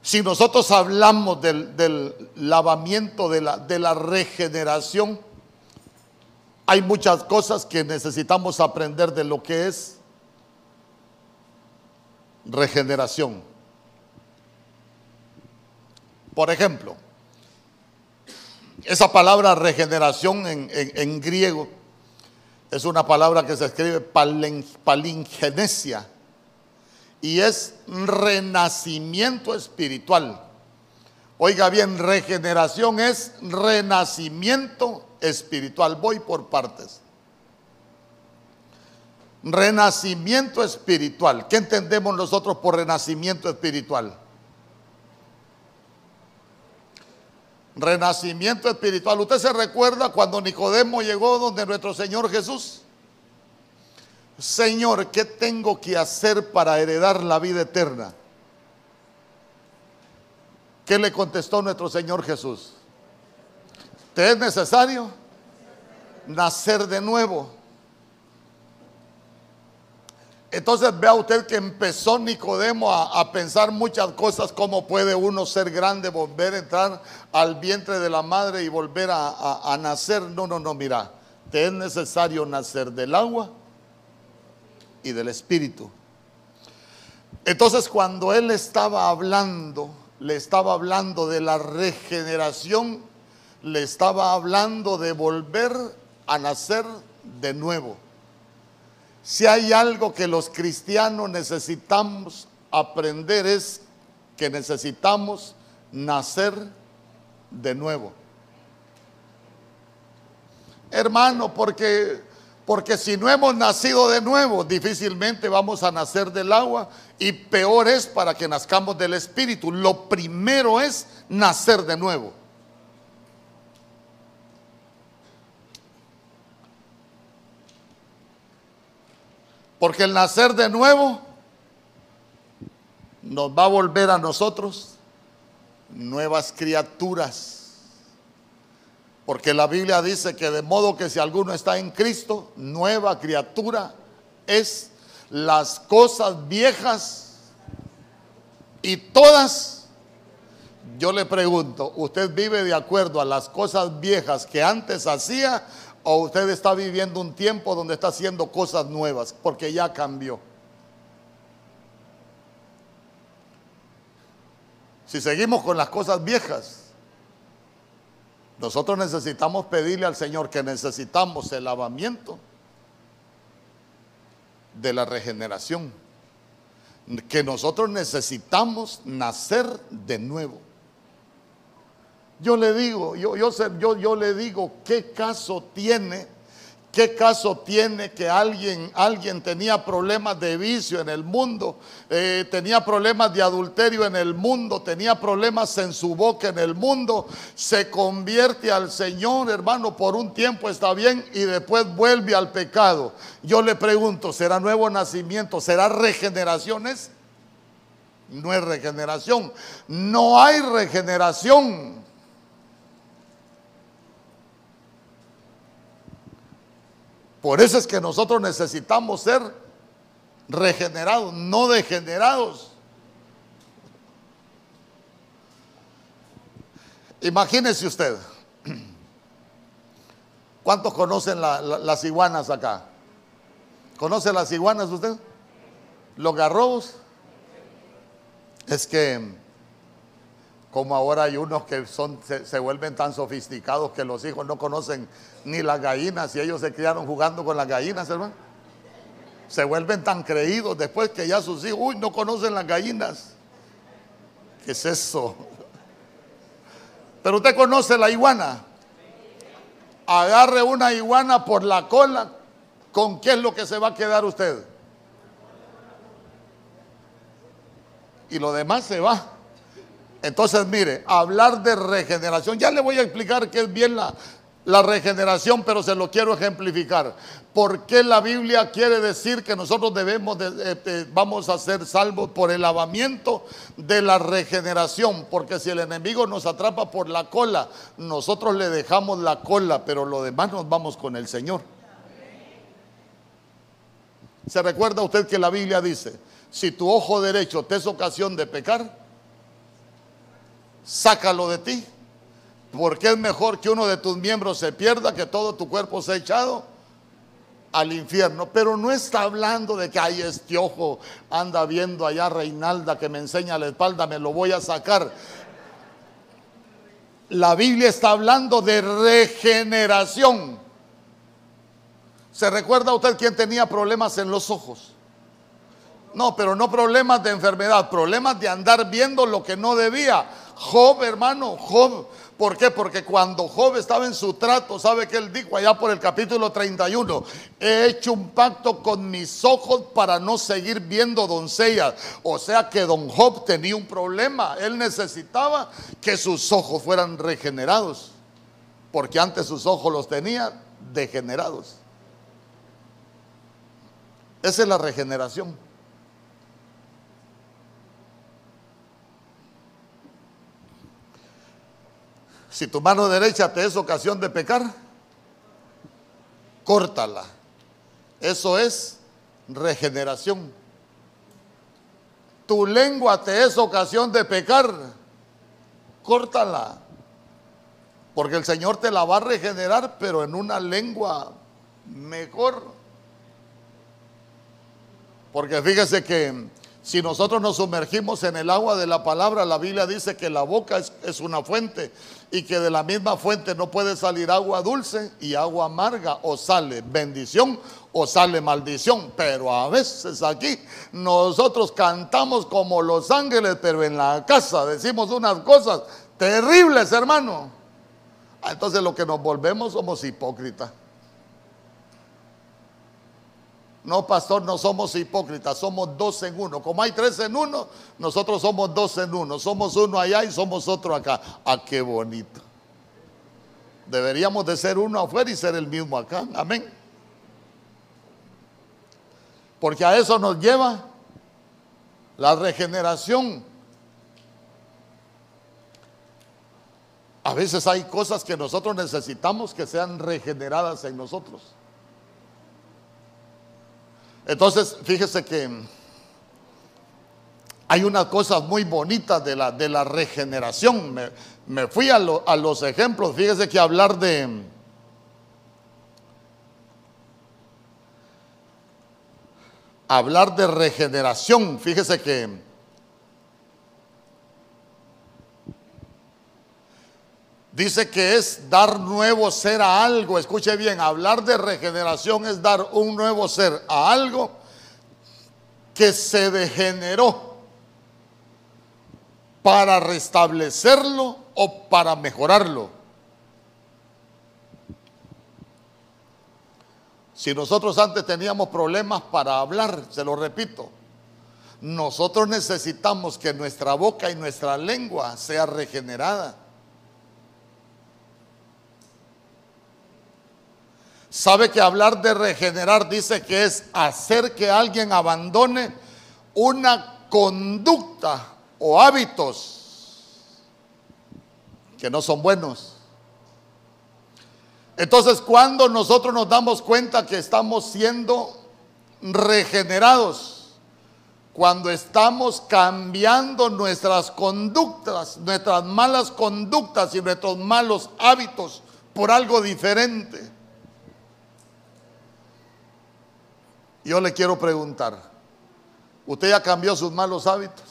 Si nosotros hablamos del, lavamiento, de la, regeneración, hay muchas cosas que necesitamos aprender de lo que es regeneración. Por ejemplo, esa palabra regeneración en, en- griego es una palabra que se escribe palingenesia y es renacimiento espiritual. Oiga bien, regeneración es renacimiento espiritual. Voy por partes. Renacimiento espiritual. ¿Qué entendemos nosotros por renacimiento espiritual? Renacimiento espiritual. ¿Usted se recuerda cuando Nicodemo llegó donde nuestro Señor Jesús? Señor, ¿qué tengo que hacer para heredar la vida eterna? ¿Qué le contestó nuestro Señor Jesús? ¿Te es necesario nacer de nuevo? Entonces vea usted que empezó Nicodemo a, pensar muchas cosas, cómo puede uno ser grande, volver a entrar al vientre de la madre y volver a- a nacer. No, no, no, mira, te es necesario nacer del agua y del espíritu. Entonces cuando él estaba hablando, le estaba hablando de la regeneración, le estaba hablando de volver a nacer de nuevo. Si hay algo que los cristianos necesitamos aprender es que necesitamos nacer de nuevo. Hermano, porque porque si no hemos nacido de nuevo, difícilmente vamos a nacer del agua y peor es para que nazcamos del espíritu. Lo primero es nacer de nuevo. Porque el nacer de nuevo nos va a volver a nosotros nuevas criaturas. Porque la Biblia dice que de modo que si alguno está en Cristo, nueva criatura es las cosas viejas y todas. Yo le pregunto, ¿usted vive de acuerdo a las cosas viejas que antes hacía o usted está viviendo un tiempo donde está haciendo cosas nuevas? Porque ya cambió. Si seguimos con las cosas viejas, nosotros necesitamos pedirle al Señor que necesitamos el lavamiento de la regeneración, que nosotros necesitamos nacer de nuevo. Yo le digo, yo, yo, yo, yo le digo, ¿qué caso tiene? ¿Qué caso tiene que alguien, alguien tenía problemas de vicio en el mundo, eh, tenía problemas de adulterio en el mundo, tenía problemas en su boca en el mundo, se convierte al Señor, hermano, por un tiempo está bien y después vuelve al pecado? Yo le pregunto, ¿será nuevo nacimiento? ¿Será regeneraciones? No es regeneración. No hay regeneración. Por eso es que nosotros necesitamos ser regenerados, no degenerados. Imagínese usted, ¿cuántos conocen la- la- las iguanas acá? ¿Conoce las iguanas usted? ¿Los garrobos? Es que como ahora hay unos que se, se vuelven tan sofisticados que los hijos no conocen ni las gallinas y ellos se criaron jugando con las gallinas, hermano. Se vuelven tan creídos después que ya sus hijos, uy, no conocen las gallinas. ¿Qué es eso? Pero usted conoce la iguana. Agarre una iguana por la cola, ¿con qué es lo que se va a quedar usted? Y lo demás se va. Entonces, mire, hablar de regeneración, ya le voy a explicar qué es bien la, regeneración, pero se lo quiero ejemplificar. ¿Por qué la Biblia quiere decir que nosotros debemos, de- vamos a ser salvos por el lavamiento de la regeneración? Porque si el enemigo nos atrapa por la cola, nosotros le dejamos la cola, pero lo demás nos vamos con el Señor. ¿Se recuerda usted que la Biblia dice, si tu ojo derecho te es ocasión de pecar, sácalo de ti. Porque es mejor que uno de tus miembros se pierda que todo tu cuerpo sea echado al infierno. Pero no está hablando de que hay este ojo anda viendo allá Reinalda que me enseña la espalda, me lo voy a sacar. La Biblia está hablando de regeneración. ¿Se recuerda usted quién tenía problemas en los ojos? No, pero no problemas de enfermedad, problemas de andar viendo lo que no debía. Job, hermano, Job. ¿Por qué? Porque cuando Job estaba en su trato, ¿sabe que él dijo allá por el capítulo 31? He hecho un pacto con mis ojos para no seguir viendo doncellas. O sea que don Job tenía un problema. Él necesitaba que sus ojos fueran regenerados. Porque antes sus ojos los tenía degenerados. Esa es la regeneración. Si tu mano derecha te es ocasión de pecar, córtala. Eso es regeneración. Tu lengua te es ocasión de pecar, córtala. Porque el Señor te la va a regenerar, pero en una lengua mejor. Porque fíjese que si nosotros nos sumergimos en el agua de la palabra, la Biblia dice que la boca es, una fuente y que de la misma fuente no puede salir agua dulce y agua amarga o sale bendición o sale maldición. Pero a veces aquí nosotros cantamos como los ángeles, pero en la casa decimos unas cosas terribles, hermano. Ah, entonces lo que nos volvemos somos hipócritas. No, pastor, no somos hipócritas, somos dos en uno. Como hay tres en uno, nosotros somos dos en uno. Somos uno allá y somos otro acá. Ah, qué bonito. Deberíamos de ser uno afuera y ser el mismo acá. Amén. Porque a eso nos lleva la regeneración. A veces hay cosas que nosotros necesitamos que sean regeneradas en nosotros. Entonces, fíjese que hay unas cosas muy bonitas de la, de la regeneración. Me, fui a, a, los ejemplos. Fíjese que hablar de... Hablar de regeneración. Fíjese que Dice que es dar nuevo ser a algo. Escuche bien, hablar de regeneración es dar un nuevo ser a algo que se degeneró para restablecerlo o para mejorarlo. Si nosotros antes teníamos problemas para hablar, se lo repito, nosotros necesitamos que nuestra boca y nuestra lengua sea regenerada. Sabe que hablar de regenerar dice que es hacer que alguien abandone una conducta o hábitos que no son buenos. Entonces, cuando nosotros nos damos cuenta que estamos siendo regenerados, cuando estamos cambiando nuestras conductas, nuestras malas conductas y nuestros malos hábitos por algo diferente. Yo le quiero preguntar, ¿usted ya cambió sus malos hábitos?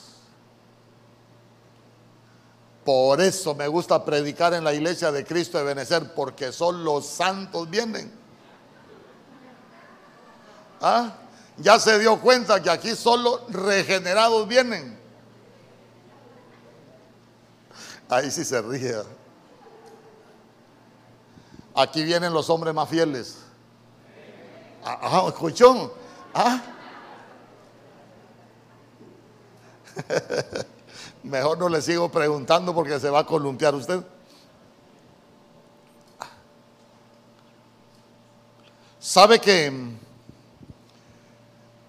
Por eso me gusta predicar en la iglesia de Cristo de Benecer, porque son los santos vienen. ¿Ah? Ya se dio cuenta que aquí solo regenerados vienen. Ahí sí se ríe. Aquí vienen los hombres más fieles. Ah, escuchó. ¿Ah? Mejor no le sigo preguntando porque se va a columpiar usted. ¿Sabe que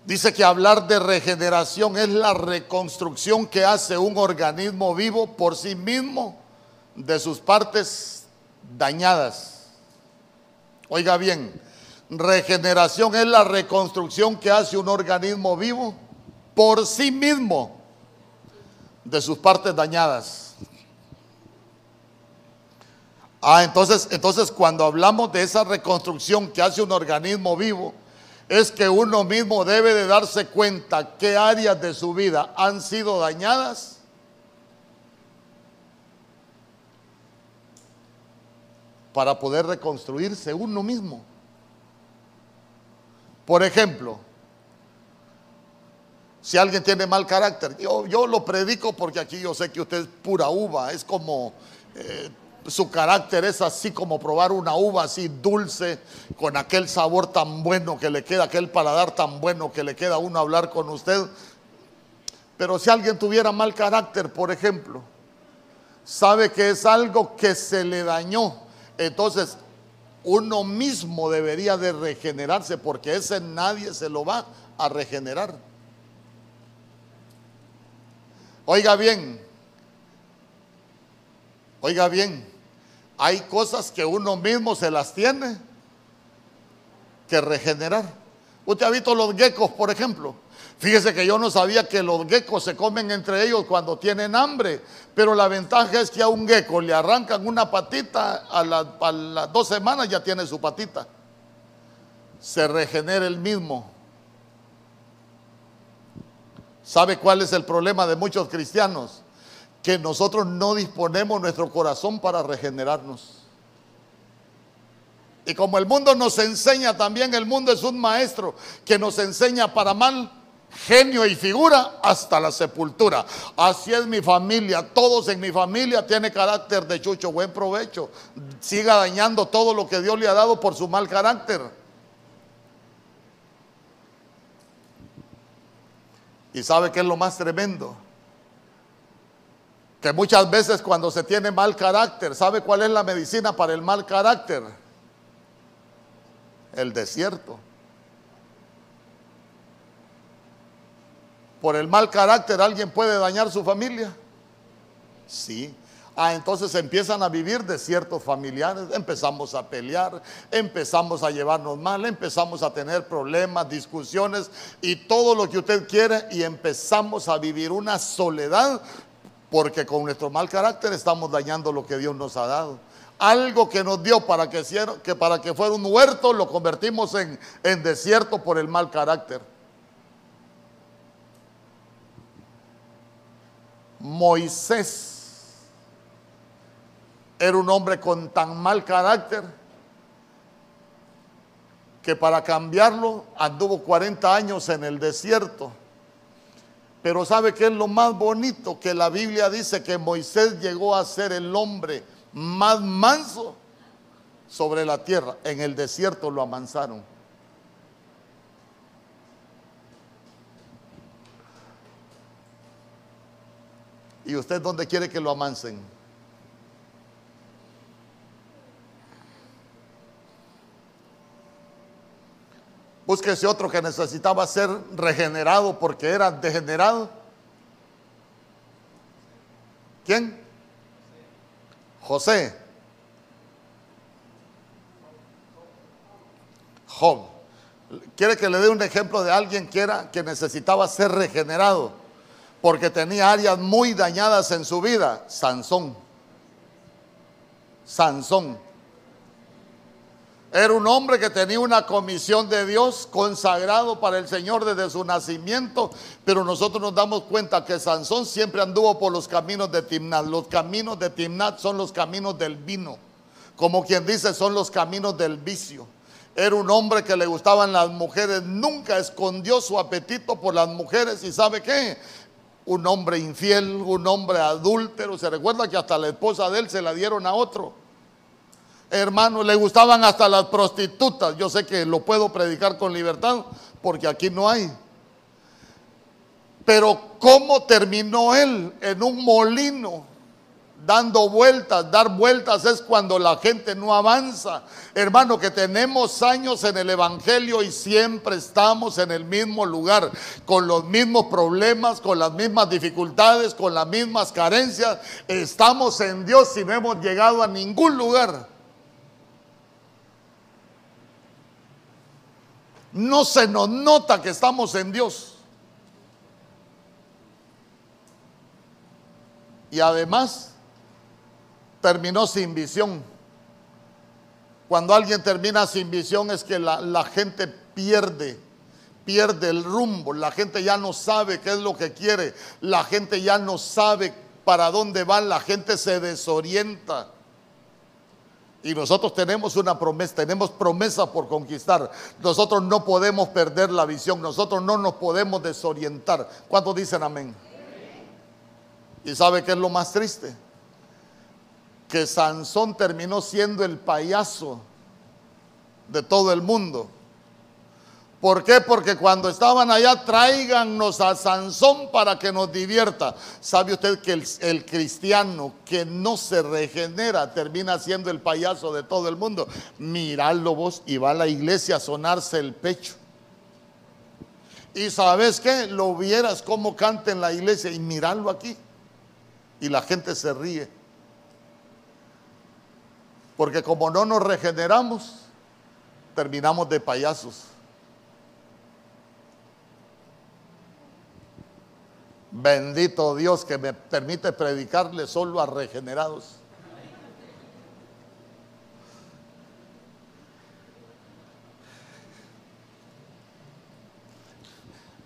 dice que hablar de regeneración es la reconstrucción que hace un organismo vivo por sí mismo de sus partes dañadas? Oiga bien, Regeneración es la reconstrucción que hace un organismo vivo por sí mismo de sus partes dañadas. Ah, entonces, entonces cuando hablamos de esa reconstrucción que hace un organismo vivo, es que uno mismo debe de darse cuenta qué áreas de su vida han sido dañadas para poder reconstruirse uno mismo. Por ejemplo, si alguien tiene mal carácter, yo, yo lo predico porque aquí yo sé que usted es pura uva, es como eh, su carácter es así como probar una uva así dulce, con aquel sabor tan bueno que le queda, aquel paladar tan bueno que le queda a uno hablar con usted. Pero si alguien tuviera mal carácter, por ejemplo, sabe que es algo que se le dañó. Entonces, uno mismo debería de regenerarse porque ese nadie se lo va a regenerar. Oiga bien, oiga bien, hay cosas que uno mismo se las tiene que regenerar. Usted ha visto los geckos, por ejemplo. Fíjese que yo no sabía que los geckos se comen entre ellos cuando tienen hambre, pero la ventaja es que a un gecko le arrancan una patita, a, las dos semanas ya tiene su patita. Se regenera el mismo. ¿Sabe cuál es el problema de muchos cristianos? que nosotros no disponemos nuestro corazón para regenerarnos. Y como el mundo nos enseña también, el mundo es un maestro que nos enseña para mal, genio y figura hasta la sepultura. Así es mi familia, todos en mi familia tienen carácter de chucho, buen provecho. Siga dañando todo lo que Dios le ha dado por su mal carácter. ¿Y sabe qué es lo más tremendo? que muchas veces cuando se tiene mal carácter, ¿sabe cuál es la medicina para el mal carácter? El desierto. Por el mal carácter alguien puede dañar su familia. Sí. Ah, entonces empiezan a vivir desiertos familiares, empezamos a pelear, empezamos a llevarnos mal, empezamos a tener problemas, discusiones y todo lo que usted quiere y empezamos a vivir una soledad porque con nuestro mal carácter estamos dañando lo que Dios nos ha dado. Algo que nos dio para que, que para que fuera un huerto, lo convertimos en, en desierto por el mal carácter. Moisés era un hombre con tan mal carácter que para cambiarlo anduvo 40 años en el desierto pero ¿sabe qué es lo más bonito? Que la Biblia dice que Moisés llegó a ser el hombre más manso sobre la tierra. En el desierto lo amansaron. ¿Y usted dónde quiere que lo amansen? Búsquese otro que necesitaba ser regenerado porque era degenerado. ¿Quién? José. Job. ¿Quiere que le dé un ejemplo de alguien que era que necesitaba ser regenerado porque tenía áreas muy dañadas en su vida? Sansón. Sansón. Era un hombre que tenía una comisión de Dios consagrado para el Señor desde su nacimiento, pero nosotros nos damos cuenta que Sansón siempre anduvo por los caminos de Timnat. Los caminos de Timnat son los caminos del vino, como quien dice son los caminos del vicio. Era un hombre que le gustaban las mujeres, nunca escondió su apetito por las mujeres y sabe qué, un hombre infiel, un hombre adúltero, se recuerda que hasta la esposa de él se la dieron a otro hermano, le gustaban hasta las prostitutas. Yo sé que lo puedo predicar con libertad porque aquí no hay. Pero ¿cómo terminó él en un molino? Dando vueltas, dar vueltas es cuando la gente no avanza. Hermano, que tenemos años en el Evangelio y siempre estamos en el mismo lugar, con los mismos problemas, con las mismas dificultades, con las mismas carencias. Estamos en Dios y no hemos llegado a ningún lugar. no se nos nota que estamos en Dios. Y además terminó sin visión. Cuando alguien termina sin visión es que la, gente pierde, pierde el rumbo, la gente ya no sabe qué es lo que quiere, la gente ya no sabe para dónde va, la gente se desorienta. Y nosotros tenemos una promesa, tenemos promesa por conquistar. Nosotros no podemos perder la visión, nosotros no nos podemos desorientar. ¿Cuántos dicen amén? ¿Y sabe qué es lo más triste? Que Sansón terminó siendo el payaso de todo el mundo. ¿Por qué? Porque cuando estaban allá, tráiganos a Sansón para que nos divierta. ¿Sabe usted que el, cristiano que no se regenera termina siendo el payaso de todo el mundo? Miradlo vos y va a la iglesia a sonarse el pecho. Y sabes qué? Lo vieras como canta en la iglesia y mirarlo aquí. Y la gente se ríe. Porque como no nos regeneramos, terminamos de payasos. Bendito Dios que me permite predicarle solo a regenerados.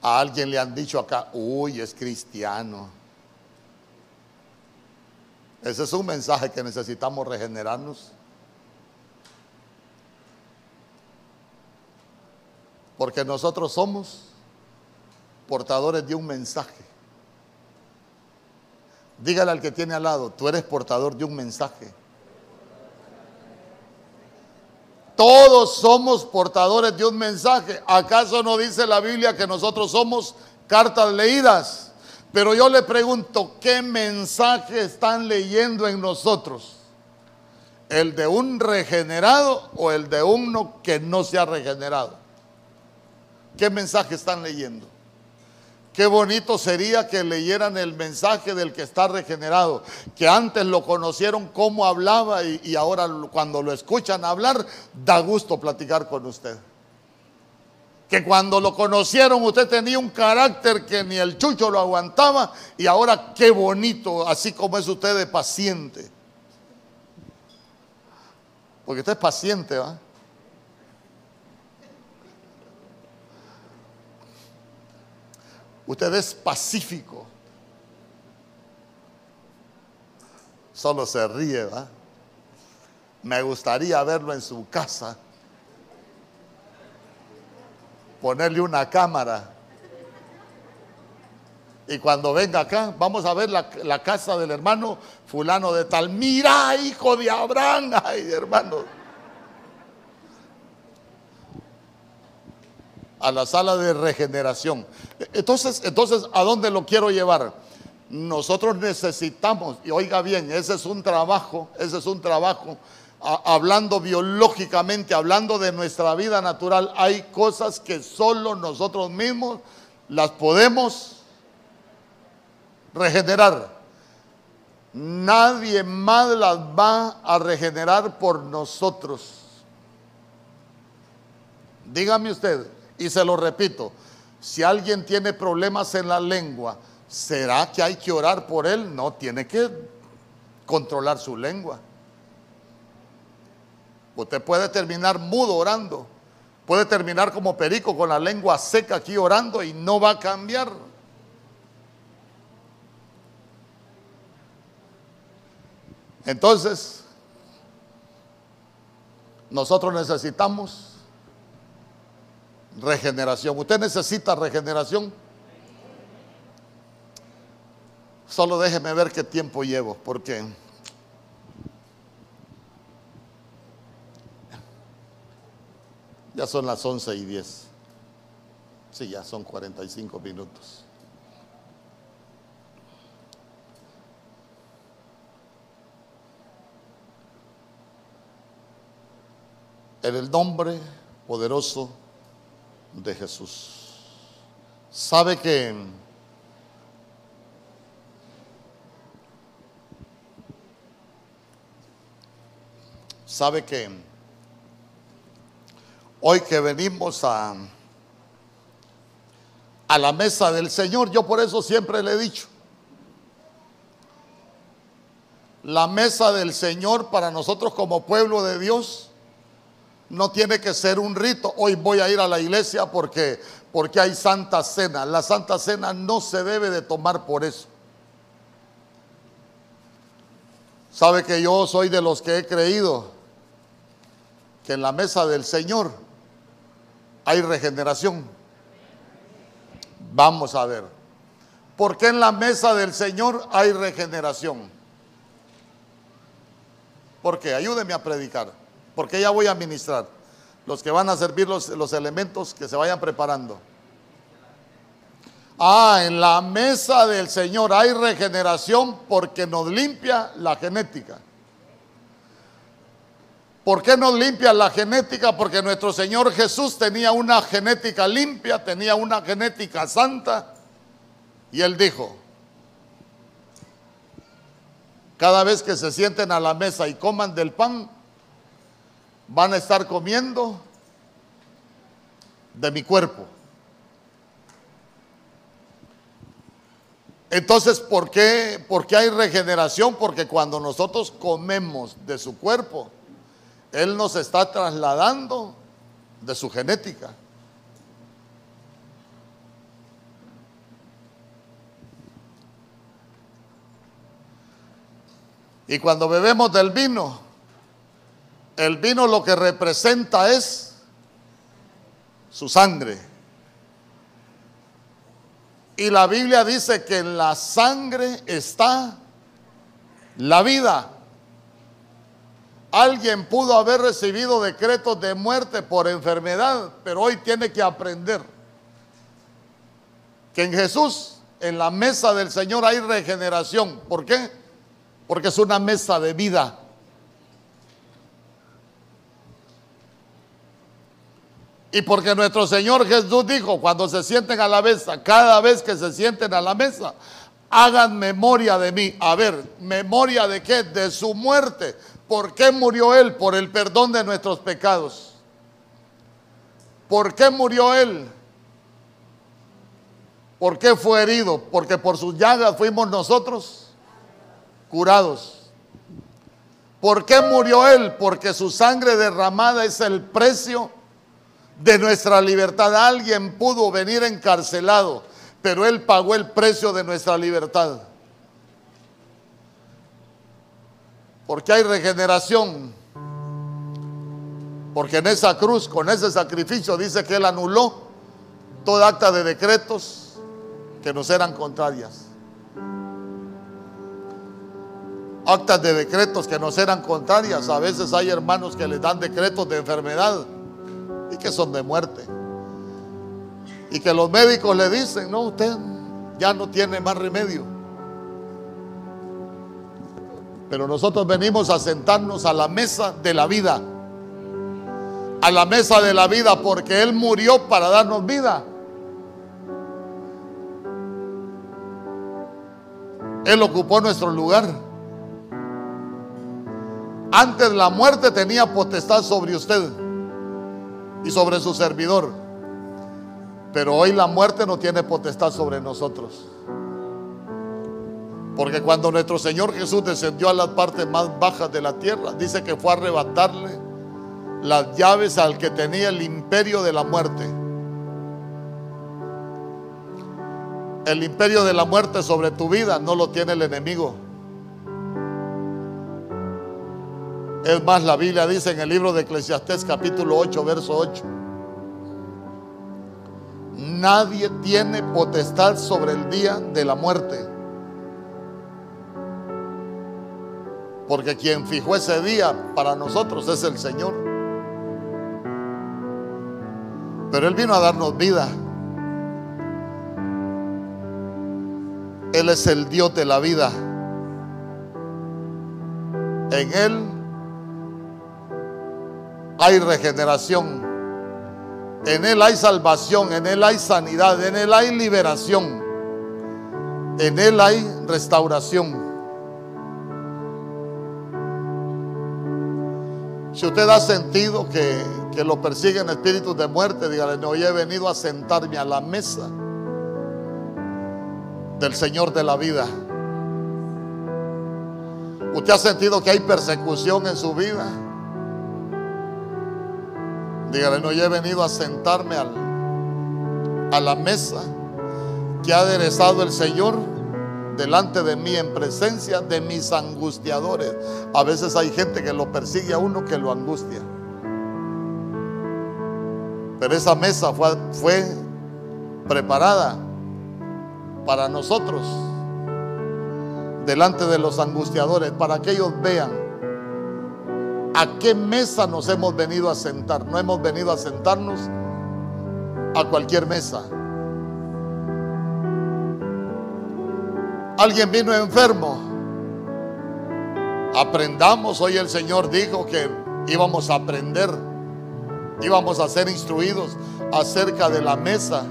A alguien le han dicho acá, uy, es cristiano. Ese es un mensaje que necesitamos regenerarnos. Porque nosotros somos portadores de un mensaje. Dígale al que tiene al lado, tú eres portador de un mensaje. Todos somos portadores de un mensaje. ¿Acaso no dice la Biblia que nosotros somos cartas leídas? Pero yo le pregunto, ¿qué mensaje están leyendo en nosotros? ¿El de un regenerado o el de uno que no se ha regenerado? ¿Qué mensaje están leyendo? Qué bonito sería que leyeran el mensaje del que está regenerado, que antes lo conocieron cómo hablaba y, ahora cuando lo escuchan hablar, da gusto platicar con usted. Que cuando lo conocieron usted tenía un carácter que ni el chucho lo aguantaba y ahora qué bonito, así como es usted de paciente. Porque usted es paciente, ¿va? Usted es pacífico. Solo se ríe, ¿va? Me gustaría verlo en su casa. Ponerle una cámara. Y cuando venga acá, vamos a ver la, la casa del hermano fulano de tal. Mira, hijo de Abraham. Ay, hermano. A la sala de regeneración. Entonces, entonces, ¿a dónde lo quiero llevar? Nosotros necesitamos, y oiga bien, ese es un trabajo, ese es un trabajo, hablando biológicamente, hablando de nuestra vida natural, hay cosas que solo nosotros mismos las podemos regenerar. Nadie más las va a regenerar por nosotros. Dígame usted, y se lo repito, si alguien tiene problemas en la lengua, ¿será que hay que orar por él? No, tiene que controlar su lengua. Usted puede terminar mudo orando, puede terminar como perico con la lengua seca aquí orando y no va a cambiar. Entonces, nosotros necesitamos regeneración. ¿Usted necesita regeneración? Solo déjeme ver qué tiempo llevo, porque ya son las 11 y 10. Sí, ya son 45 minutos. En el nombre poderoso de Jesús. Sabe que sabe que hoy que venimos a a la mesa del Señor, yo por eso siempre le he dicho, la mesa del Señor para nosotros como pueblo de Dios No tiene que ser un rito. Hoy voy a ir a la iglesia porque, porque hay Santa Cena. La Santa Cena no se debe de tomar por eso. Sabe que yo soy de los que he creído que en la mesa del Señor hay regeneración. Vamos a ver. ¿Por qué en la mesa del Señor hay regeneración? Porque ayúdeme a predicar. Porque ya voy a ministrar. Los que van a servir los, los elementos que se vayan preparando. Ah, en la mesa del Señor hay regeneración porque nos limpia la genética. ¿Por qué nos limpia la genética? Porque nuestro Señor Jesús tenía una genética limpia, tenía una genética santa y él dijo, cada vez que se sienten a la mesa y coman del pan, van a estar comiendo de mi cuerpo. Entonces, ¿por qué, ¿por qué hay regeneración? Porque cuando nosotros comemos de su cuerpo, Él nos está trasladando de su genética. Y cuando bebemos del vino, el vino lo que representa es su sangre. Y la Biblia dice que en la sangre está la vida. Alguien pudo haber recibido decretos de muerte por enfermedad, pero hoy tiene que aprender que en Jesús, en la mesa del Señor hay regeneración. ¿Por qué? porque es una mesa de vida. Y porque nuestro Señor Jesús dijo, cuando se sienten a la mesa, cada vez que se sienten a la mesa, hagan memoria de mí. A ver, memoria de qué? De su muerte. ¿Por qué murió Él? Por el perdón de nuestros pecados. ¿Por qué murió Él? ¿Por qué fue herido? Porque por sus llagas fuimos nosotros curados. ¿Por qué murió Él? Porque su sangre derramada es el precio de nuestra libertad. Alguien pudo venir encarcelado, pero Él pagó el precio de nuestra libertad. Porque hay regeneración. Porque en esa cruz, con ese sacrificio, dice que Él anuló toda acta de decretos que nos eran contrarias. actas de decretos que nos eran contrarias. A veces hay hermanos que les dan decretos de enfermedad y que son de muerte. Y que los médicos le dicen, no, usted ya no tiene más remedio. Pero nosotros venimos a sentarnos a la mesa de la vida. A la mesa de la vida porque Él murió para darnos vida. Él ocupó nuestro lugar. Antes la muerte tenía potestad sobre usted y sobre su servidor. Pero hoy la muerte no tiene potestad sobre nosotros. Porque cuando nuestro Señor Jesús descendió a las partes más bajas de la tierra, dice que fue a arrebatarle las llaves al que tenía el imperio de la muerte. El imperio de la muerte sobre tu vida no lo tiene el enemigo. Es más, la Biblia dice en el libro de Eclesiastés capítulo 8, verso 8. Nadie tiene potestad sobre el día de la muerte. Porque quien fijó ese día para nosotros es el Señor. Pero Él vino a darnos vida. Él es el Dios de la vida. En Él hay regeneración. En Él hay salvación, en Él hay sanidad, en Él hay liberación, en Él hay restauración. Si usted ha sentido que, que lo persiguen espíritus de muerte, dígale, no, hoy he venido a sentarme a la mesa del Señor de la vida. Usted ha sentido que hay persecución en su vida. Dígale, no, yo he venido a sentarme al, a la mesa que ha aderezado el Señor delante de mí en presencia de mis angustiadores. A veces hay gente que lo persigue a uno que lo angustia. Pero esa mesa fue, fue preparada para nosotros delante de los angustiadores, para que ellos vean a qué mesa nos hemos venido a sentar. No hemos venido a sentarnos a cualquier mesa. Alguien vino enfermo. Aprendamos. Hoy el Señor dijo que íbamos a aprender, íbamos a ser instruidos acerca de la mesa.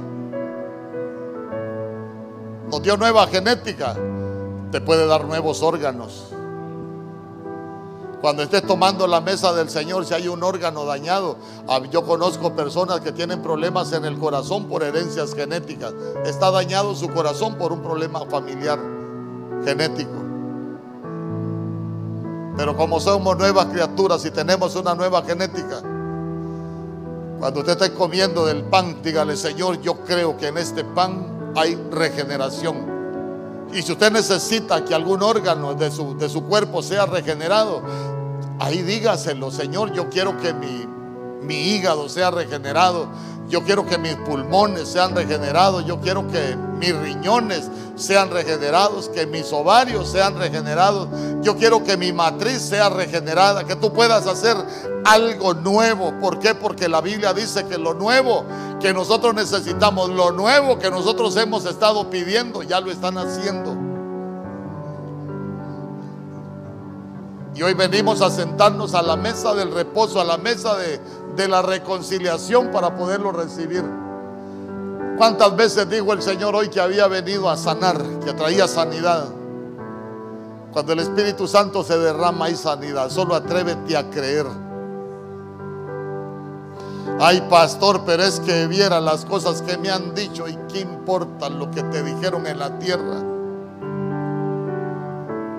Nos dio nueva genética. Te puede dar nuevos órganos. Cuando estés tomando la mesa del Señor, si hay un órgano dañado, ah, yo conozco personas que tienen problemas en el corazón por herencias genéticas. Está dañado su corazón por un problema familiar genético. Pero como somos nuevas criaturas y tenemos una nueva genética, cuando usted esté comiendo del pan, dígale, Señor, yo creo que en este pan hay regeneración. Y si usted necesita que algún órgano de su, de su cuerpo sea regenerado, ahí dígaselo, Señor, yo quiero que mi, mi hígado sea regenerado. Yo quiero que mis pulmones sean regenerados. Yo quiero que mis riñones sean regenerados. Que mis ovarios sean regenerados. Yo quiero que mi matriz sea regenerada. Que tú puedas hacer algo nuevo. ¿Por qué? Porque la Biblia dice que lo nuevo que nosotros necesitamos, lo nuevo que nosotros hemos estado pidiendo, ya lo están haciendo. Y hoy venimos a sentarnos a la mesa del reposo, a la mesa de, de la reconciliación para poderlo recibir. ¿Cuántas veces dijo el Señor hoy que había venido a sanar, que traía sanidad? Cuando el Espíritu Santo se derrama hay sanidad, solo atrévete a creer. Ay, pastor, pero es que viera las cosas que me han dicho y qué importa lo que te dijeron en la tierra.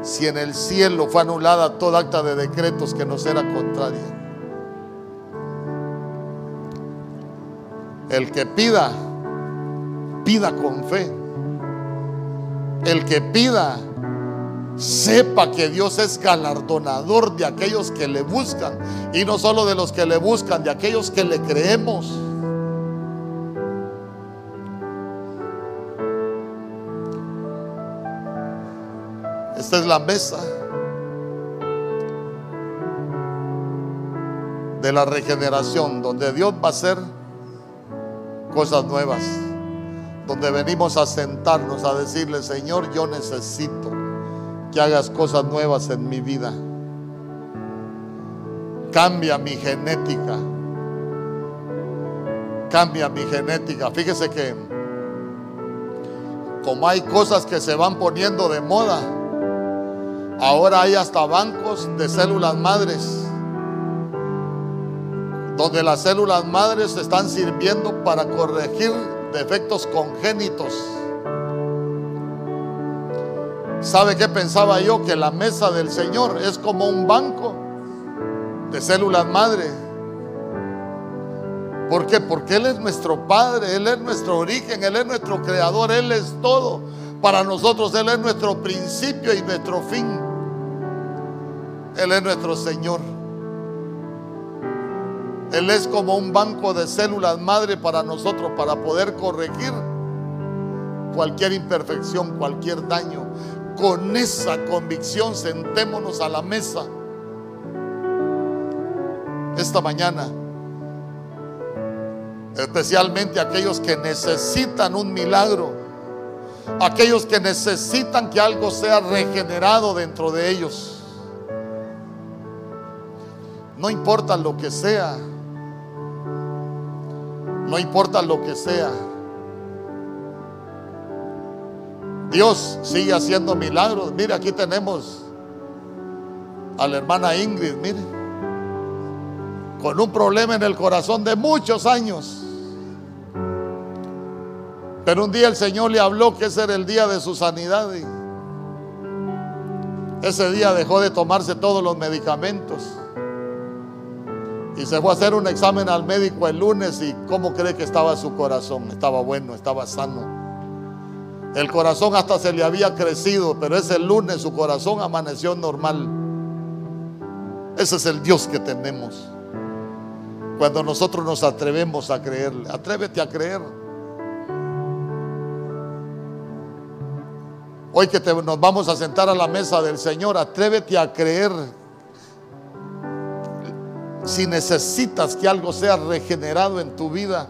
Si en el cielo fue anulada toda acta de decretos que nos era contraria. El que pida, pida con fe. El que pida, sepa que Dios es galardonador de aquellos que le buscan. Y no solo de los que le buscan, de aquellos que le creemos. Esta es la mesa de la regeneración, donde Dios va a hacer cosas nuevas, donde venimos a sentarnos a decirle, Señor, yo necesito que hagas cosas nuevas en mi vida. Cambia mi genética. Cambia mi genética. Fíjese que como hay cosas que se van poniendo de moda, ahora hay hasta bancos de células madres, donde las células madres están sirviendo para corregir defectos congénitos. ¿Sabe qué pensaba yo? Que la mesa del Señor es como un banco de células madre. ¿Por qué? Porque Él es nuestro Padre, Él es nuestro origen, Él es nuestro creador, Él es todo. Para nosotros Él es nuestro principio y nuestro fin. Él es nuestro Señor. Él es como un banco de células madre para nosotros, para poder corregir cualquier imperfección, cualquier daño. Con esa convicción sentémonos a la mesa esta mañana. Especialmente aquellos que necesitan un milagro. Aquellos que necesitan que algo sea regenerado dentro de ellos. No importa lo que sea. No importa lo que sea. Dios sigue haciendo milagros. Mire, aquí tenemos a la hermana Ingrid, mire, con un problema en el corazón de muchos años. Pero un día el Señor le habló que ese era el día de su sanidad. Y ese día dejó de tomarse todos los medicamentos. Y se fue a hacer un examen al médico el lunes y cómo cree que estaba su corazón. Estaba bueno, estaba sano. El corazón hasta se le había crecido, pero ese lunes su corazón amaneció normal. Ese es el Dios que tenemos. Cuando nosotros nos atrevemos a creerle, atrévete a creer. Hoy que nos vamos a sentar a la mesa del Señor, atrévete a creer. Si necesitas que algo sea regenerado en tu vida,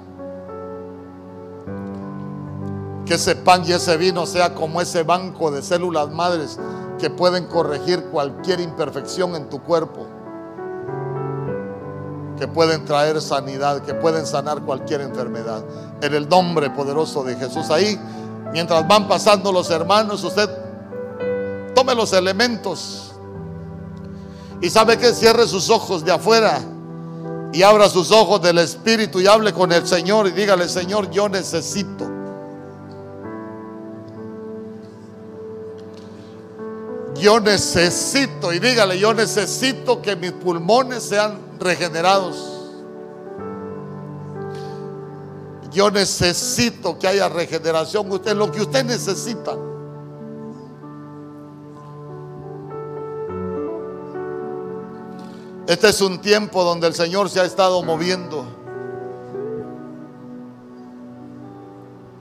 que ese pan y ese vino sea como ese banco de células madres que pueden corregir cualquier imperfección en tu cuerpo, que pueden traer sanidad, que pueden sanar cualquier enfermedad. En el nombre poderoso de Jesús ahí, mientras van pasando los hermanos, usted tome los elementos y sabe que cierre sus ojos de afuera y abra sus ojos del Espíritu y hable con el Señor y dígale, Señor, yo necesito yo necesito, y dígale, yo necesito que mis pulmones sean regenerados. Yo necesito que haya regeneración. Usted lo que usted necesita. Este es un tiempo donde el Señor se ha estado moviendo,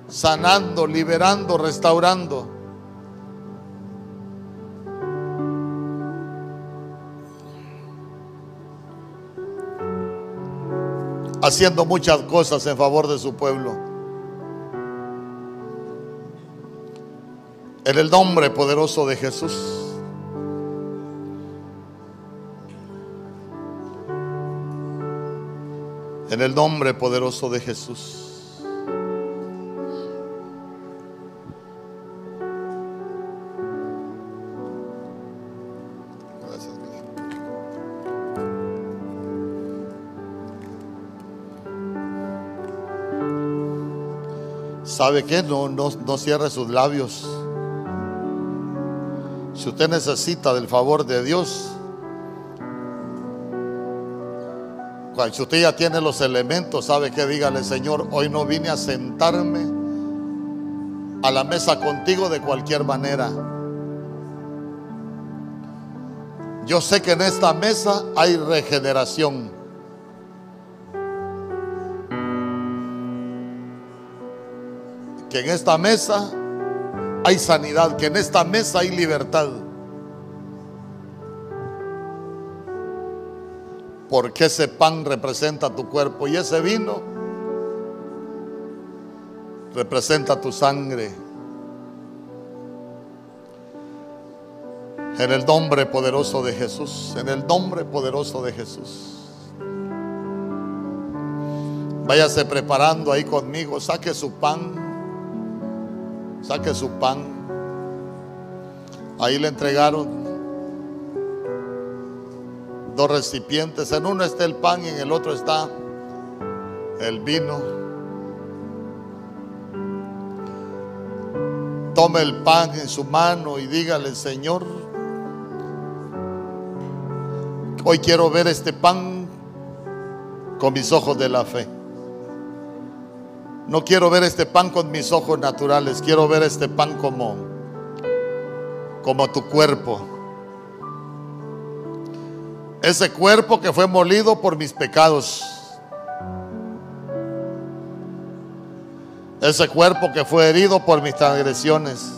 sanando, liberando, restaurando. haciendo muchas cosas en favor de su pueblo. En el nombre poderoso de Jesús. En el nombre poderoso de Jesús. ¿Sabe qué? No, no, no cierre sus labios. Si usted necesita del favor de Dios, si usted ya tiene los elementos, sabe que dígale, Señor, hoy no vine a sentarme a la mesa contigo de cualquier manera. Yo sé que en esta mesa hay regeneración. que en esta mesa hay sanidad, que en esta mesa hay libertad. Porque ese pan representa tu cuerpo y ese vino representa tu sangre. En el nombre poderoso de Jesús, en el nombre poderoso de Jesús. Váyase preparando ahí conmigo, saque su pan saque su pan. Ahí le entregaron dos recipientes. En uno está el pan y en el otro está el vino. Tome el pan en su mano y dígale, Señor, hoy quiero ver este pan con mis ojos de la fe. No quiero ver este pan con mis ojos naturales, quiero ver este pan como como tu cuerpo. Ese cuerpo que fue molido por mis pecados. Ese cuerpo que fue herido por mis transgresiones.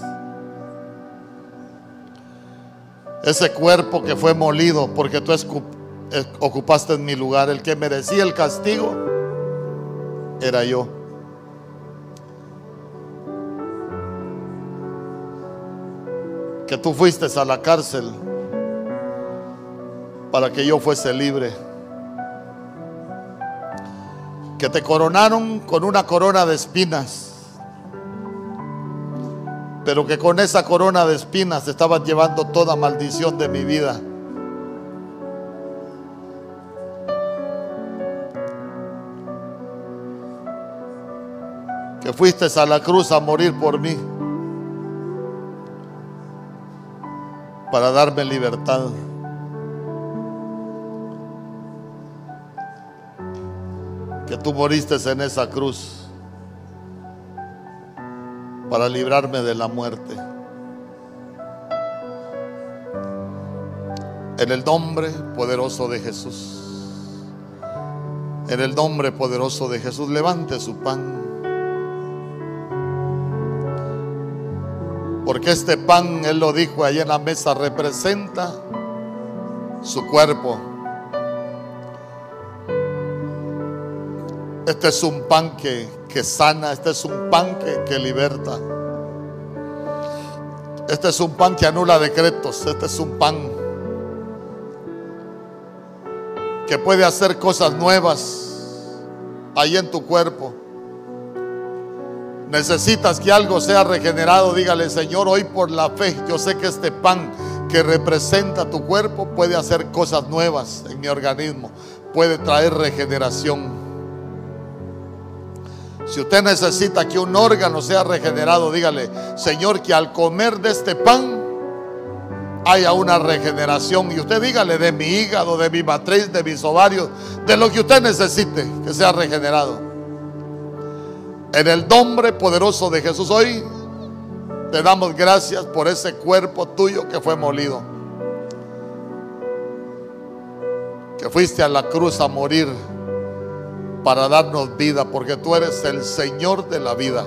Ese cuerpo que fue molido porque tú eh, ocupaste en mi lugar. El que merecía el castigo era yo. que tú fuiste a la cárcel para que yo fuese libre. Que te coronaron con una corona de espinas. Pero que con esa corona de espinas estaban llevando toda maldición de mi vida. Que fuiste a la cruz a morir por mí. para darme libertad. Que tú moriste en esa cruz para librarme de la muerte. En el nombre poderoso de Jesús. En el nombre poderoso de Jesús, levante su pan. Porque este pan, Él lo dijo allá en la mesa, representa su cuerpo. Este es un pan que, que sana, este es un pan que, que liberta. Este es un pan que anula decretos, este es un pan que puede hacer cosas nuevas ahí en tu cuerpo. Necesitas que algo sea regenerado, dígale, Señor, hoy por la fe, yo sé que este pan que representa tu cuerpo puede hacer cosas nuevas en mi organismo, puede traer regeneración. Si usted necesita que un órgano sea regenerado, dígale, Señor, que al comer de este pan haya una regeneración. Y usted dígale de mi hígado, de mi matriz, de mis ovarios, de lo que usted necesite que sea regenerado. En el nombre poderoso de Jesús hoy te damos gracias por ese cuerpo tuyo que fue molido. Que fuiste a la cruz a morir para darnos vida, porque tú eres el Señor de la vida.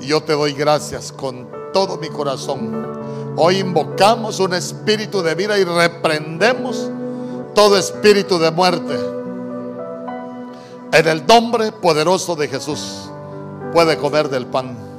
Y yo te doy gracias con todo mi corazón. Hoy invocamos un espíritu de vida y reprendemos todo espíritu de muerte en el nombre poderoso de Jesús puede comer del pan.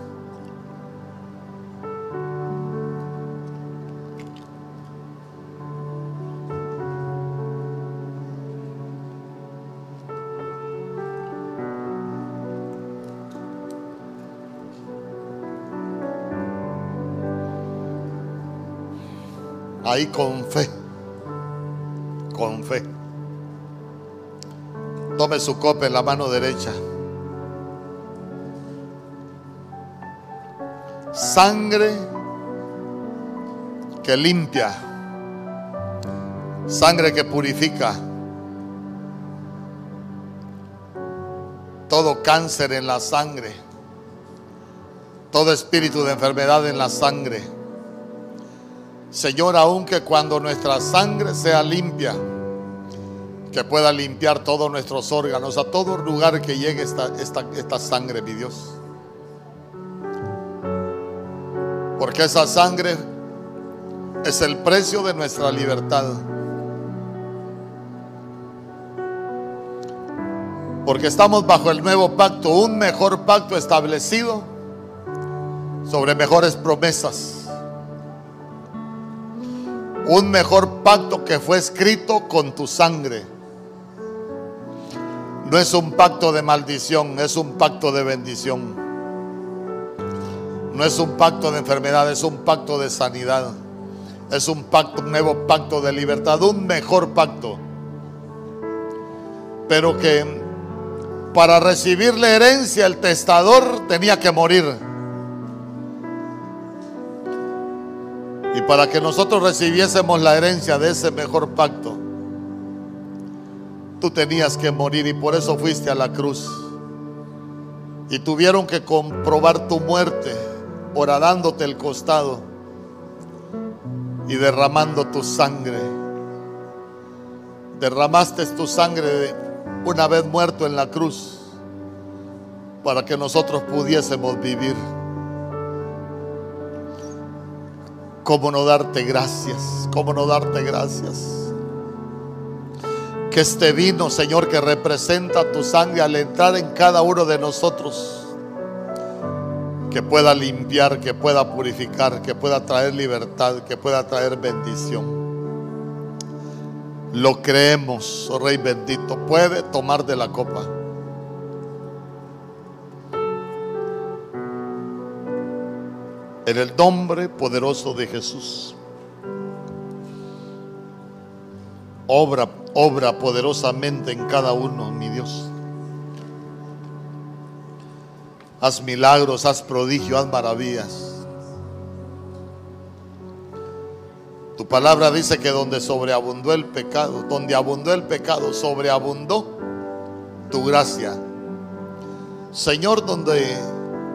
Ahí con fe, con fe. Tome su copa en la mano derecha. Sangre que limpia. Sangre que purifica. Todo cáncer en la sangre. Todo espíritu de enfermedad en la sangre. Señor, aunque cuando nuestra sangre sea limpia, que pueda limpiar todos nuestros órganos, a todo lugar que llegue esta, esta, esta sangre, mi Dios. Porque esa sangre es el precio de nuestra libertad. Porque estamos bajo el nuevo pacto, un mejor pacto establecido sobre mejores promesas. Un mejor pacto que fue escrito con tu sangre. No es un pacto de maldición, es un pacto de bendición. No es un pacto de enfermedad, es un pacto de sanidad. Es un pacto, un nuevo pacto de libertad, un mejor pacto. Pero que para recibir la herencia el testador tenía que morir. Y para que nosotros recibiésemos la herencia de ese mejor pacto, tú tenías que morir y por eso fuiste a la cruz. Y tuvieron que comprobar tu muerte, horadándote el costado y derramando tu sangre. Derramaste tu sangre una vez muerto en la cruz para que nosotros pudiésemos vivir. ¿Cómo no darte gracias? ¿Cómo no darte gracias? Que este vino, Señor, que representa tu sangre al entrar en cada uno de nosotros, que pueda limpiar, que pueda purificar, que pueda traer libertad, que pueda traer bendición. Lo creemos, oh Rey bendito. Puede tomar de la copa. En el nombre poderoso de Jesús. Obra obra poderosamente en cada uno, mi Dios. Haz milagros, haz prodigio, haz maravillas. Tu palabra dice que donde sobreabundó el pecado, donde abundó el pecado, sobreabundó tu gracia. Señor, donde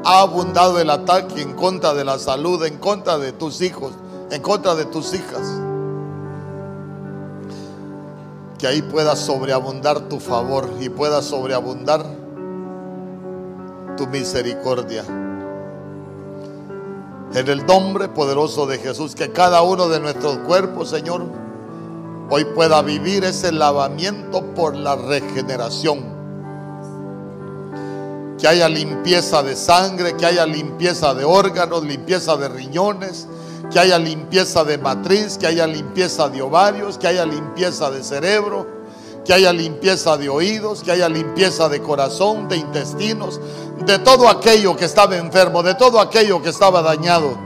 ha abundado el ataque en contra de la salud, en contra de tus hijos, en contra de tus hijas. Que ahí pueda sobreabundar tu favor y pueda sobreabundar tu misericordia. En el nombre poderoso de Jesús, que cada uno de nuestros cuerpos, Señor, hoy pueda vivir ese lavamiento por la regeneración que haya limpieza de sangre, que haya limpieza de órganos, limpieza de riñones, que haya limpieza de matriz, que haya limpieza de ovarios, que haya limpieza de cerebro, que haya limpieza de oídos, que haya limpieza de corazón, de intestinos, de todo aquello que estaba enfermo, de todo aquello que estaba dañado.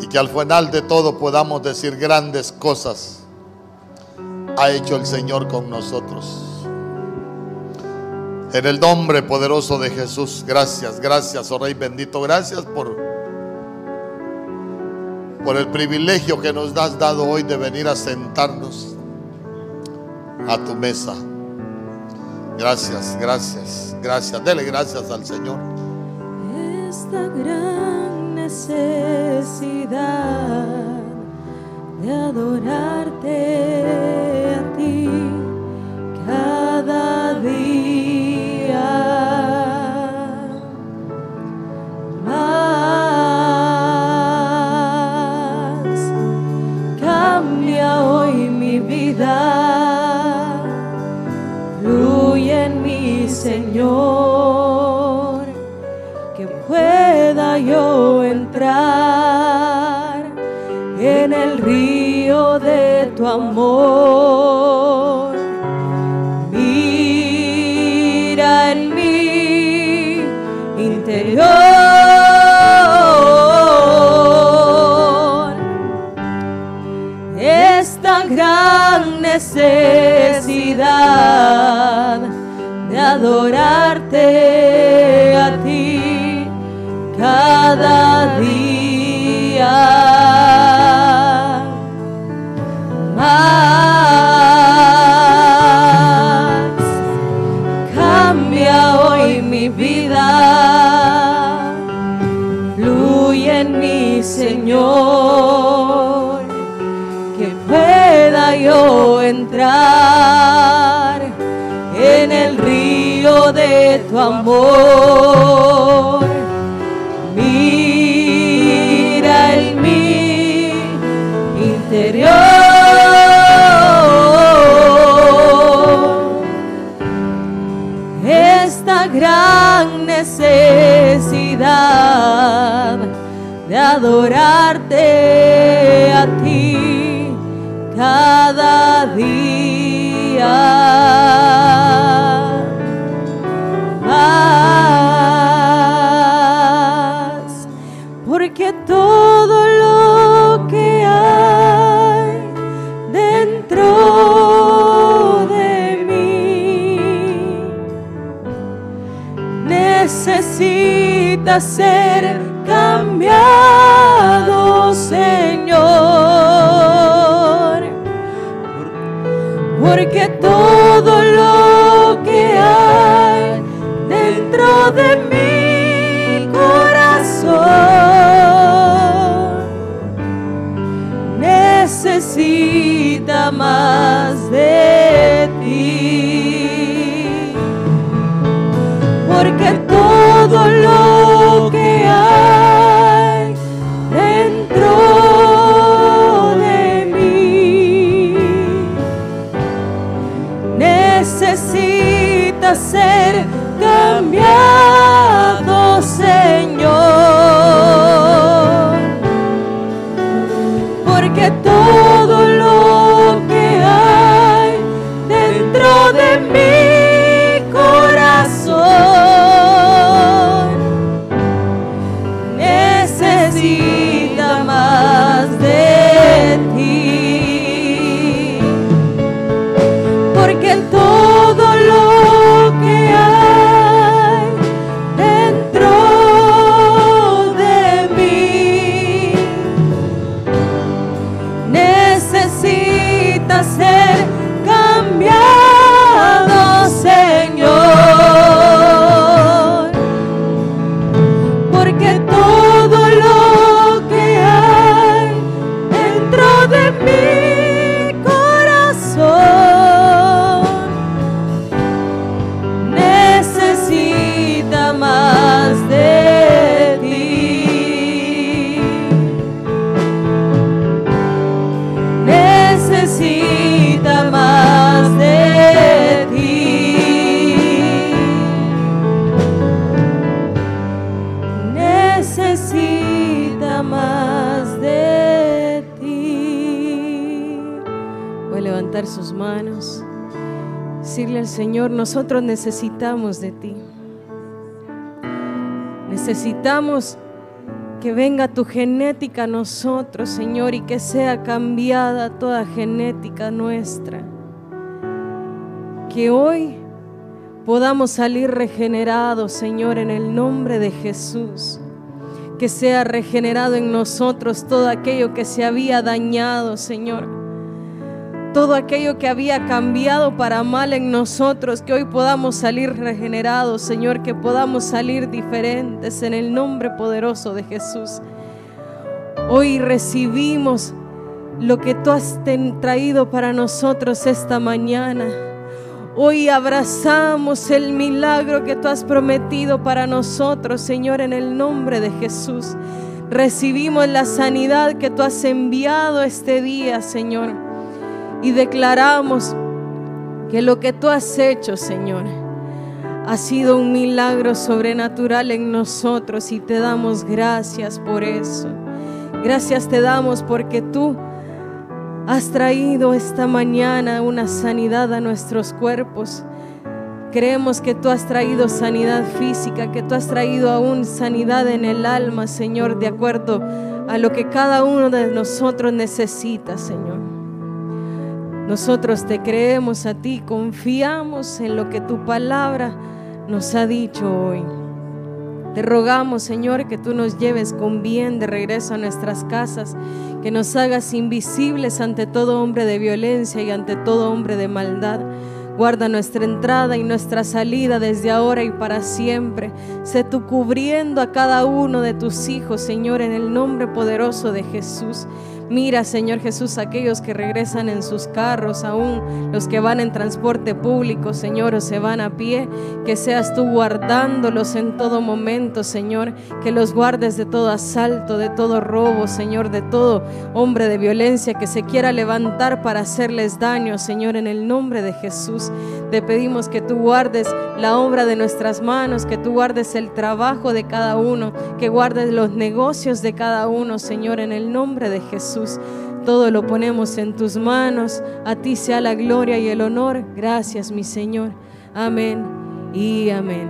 Y que al final de todo podamos decir grandes cosas ha hecho el Señor con nosotros. En el nombre poderoso de Jesús, gracias, gracias, oh Rey bendito, gracias por, por el privilegio que nos has dado hoy de venir a sentarnos a tu mesa. Gracias, gracias, gracias. Dele gracias al Señor. Esta gran necesidad de adorarte a ti cada día. Cambia hoy mi vida. Fluye en mi Señor, que pueda yo entrar en el río de tu amor. Mira en mi interior gran necesidad de adorarte a ti cada día. Más cambia hoy mi vida, fluye en mi Señor en el río de tu amor. Mira en mi interior esta gran necesidad de adorarte a ti cada día. Necesita ser necesitamos de ti. Necesitamos que venga tu genética a nosotros, Señor, y que sea cambiada toda genética nuestra. Que hoy podamos salir regenerados, Señor, en el nombre de Jesús. Que sea regenerado en nosotros todo aquello que se había dañado, Señor todo aquello que había cambiado para mal en nosotros, que hoy podamos salir regenerados, Señor, que podamos salir diferentes en el nombre poderoso de Jesús. Hoy recibimos lo que tú has traído para nosotros esta mañana. Hoy abrazamos el milagro que tú has prometido para nosotros, Señor, en el nombre de Jesús. Recibimos la sanidad que tú has enviado este día, Señor y declaramos que lo que tú has hecho, Señor, ha sido un milagro sobrenatural en nosotros y te damos gracias por eso. Gracias te damos porque tú has traído esta mañana una sanidad a nuestros cuerpos. Creemos que tú has traído sanidad física, que tú has traído aún sanidad en el alma, Señor, de acuerdo a lo que cada uno de nosotros necesita, Señor. Nosotros te creemos a ti, confiamos en lo que tu palabra nos ha dicho hoy. Te rogamos, Señor, que tú nos lleves con bien de regreso a nuestras casas, que nos hagas invisibles ante todo hombre de violencia y ante todo hombre de maldad. Guarda nuestra entrada y nuestra salida desde ahora y para siempre. Sé tú cubriendo a cada uno de tus hijos, Señor, en el nombre poderoso de Jesús. Mira, Señor Jesús, aquellos que regresan en sus carros, aún los que van en transporte público, Señor, o se van a pie, que seas tú guardándolos en todo momento, Señor, que los guardes de todo asalto, de todo robo, Señor, de todo hombre de violencia que se quiera levantar para hacerles daño, Señor, en el nombre de Jesús. Te pedimos que tú guardes la obra de nuestras manos, que tú guardes el trabajo de cada uno, que guardes los negocios de cada uno, Señor, en el nombre de Todo lo ponemos en tus manos. A ti sea la gloria y el honor. Gracias, mi Señor. Amén y amén.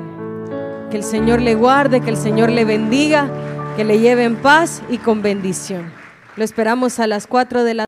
Que el Señor le guarde, que el Señor le bendiga, que le lleve en paz y con bendición. Lo esperamos a las 4 de la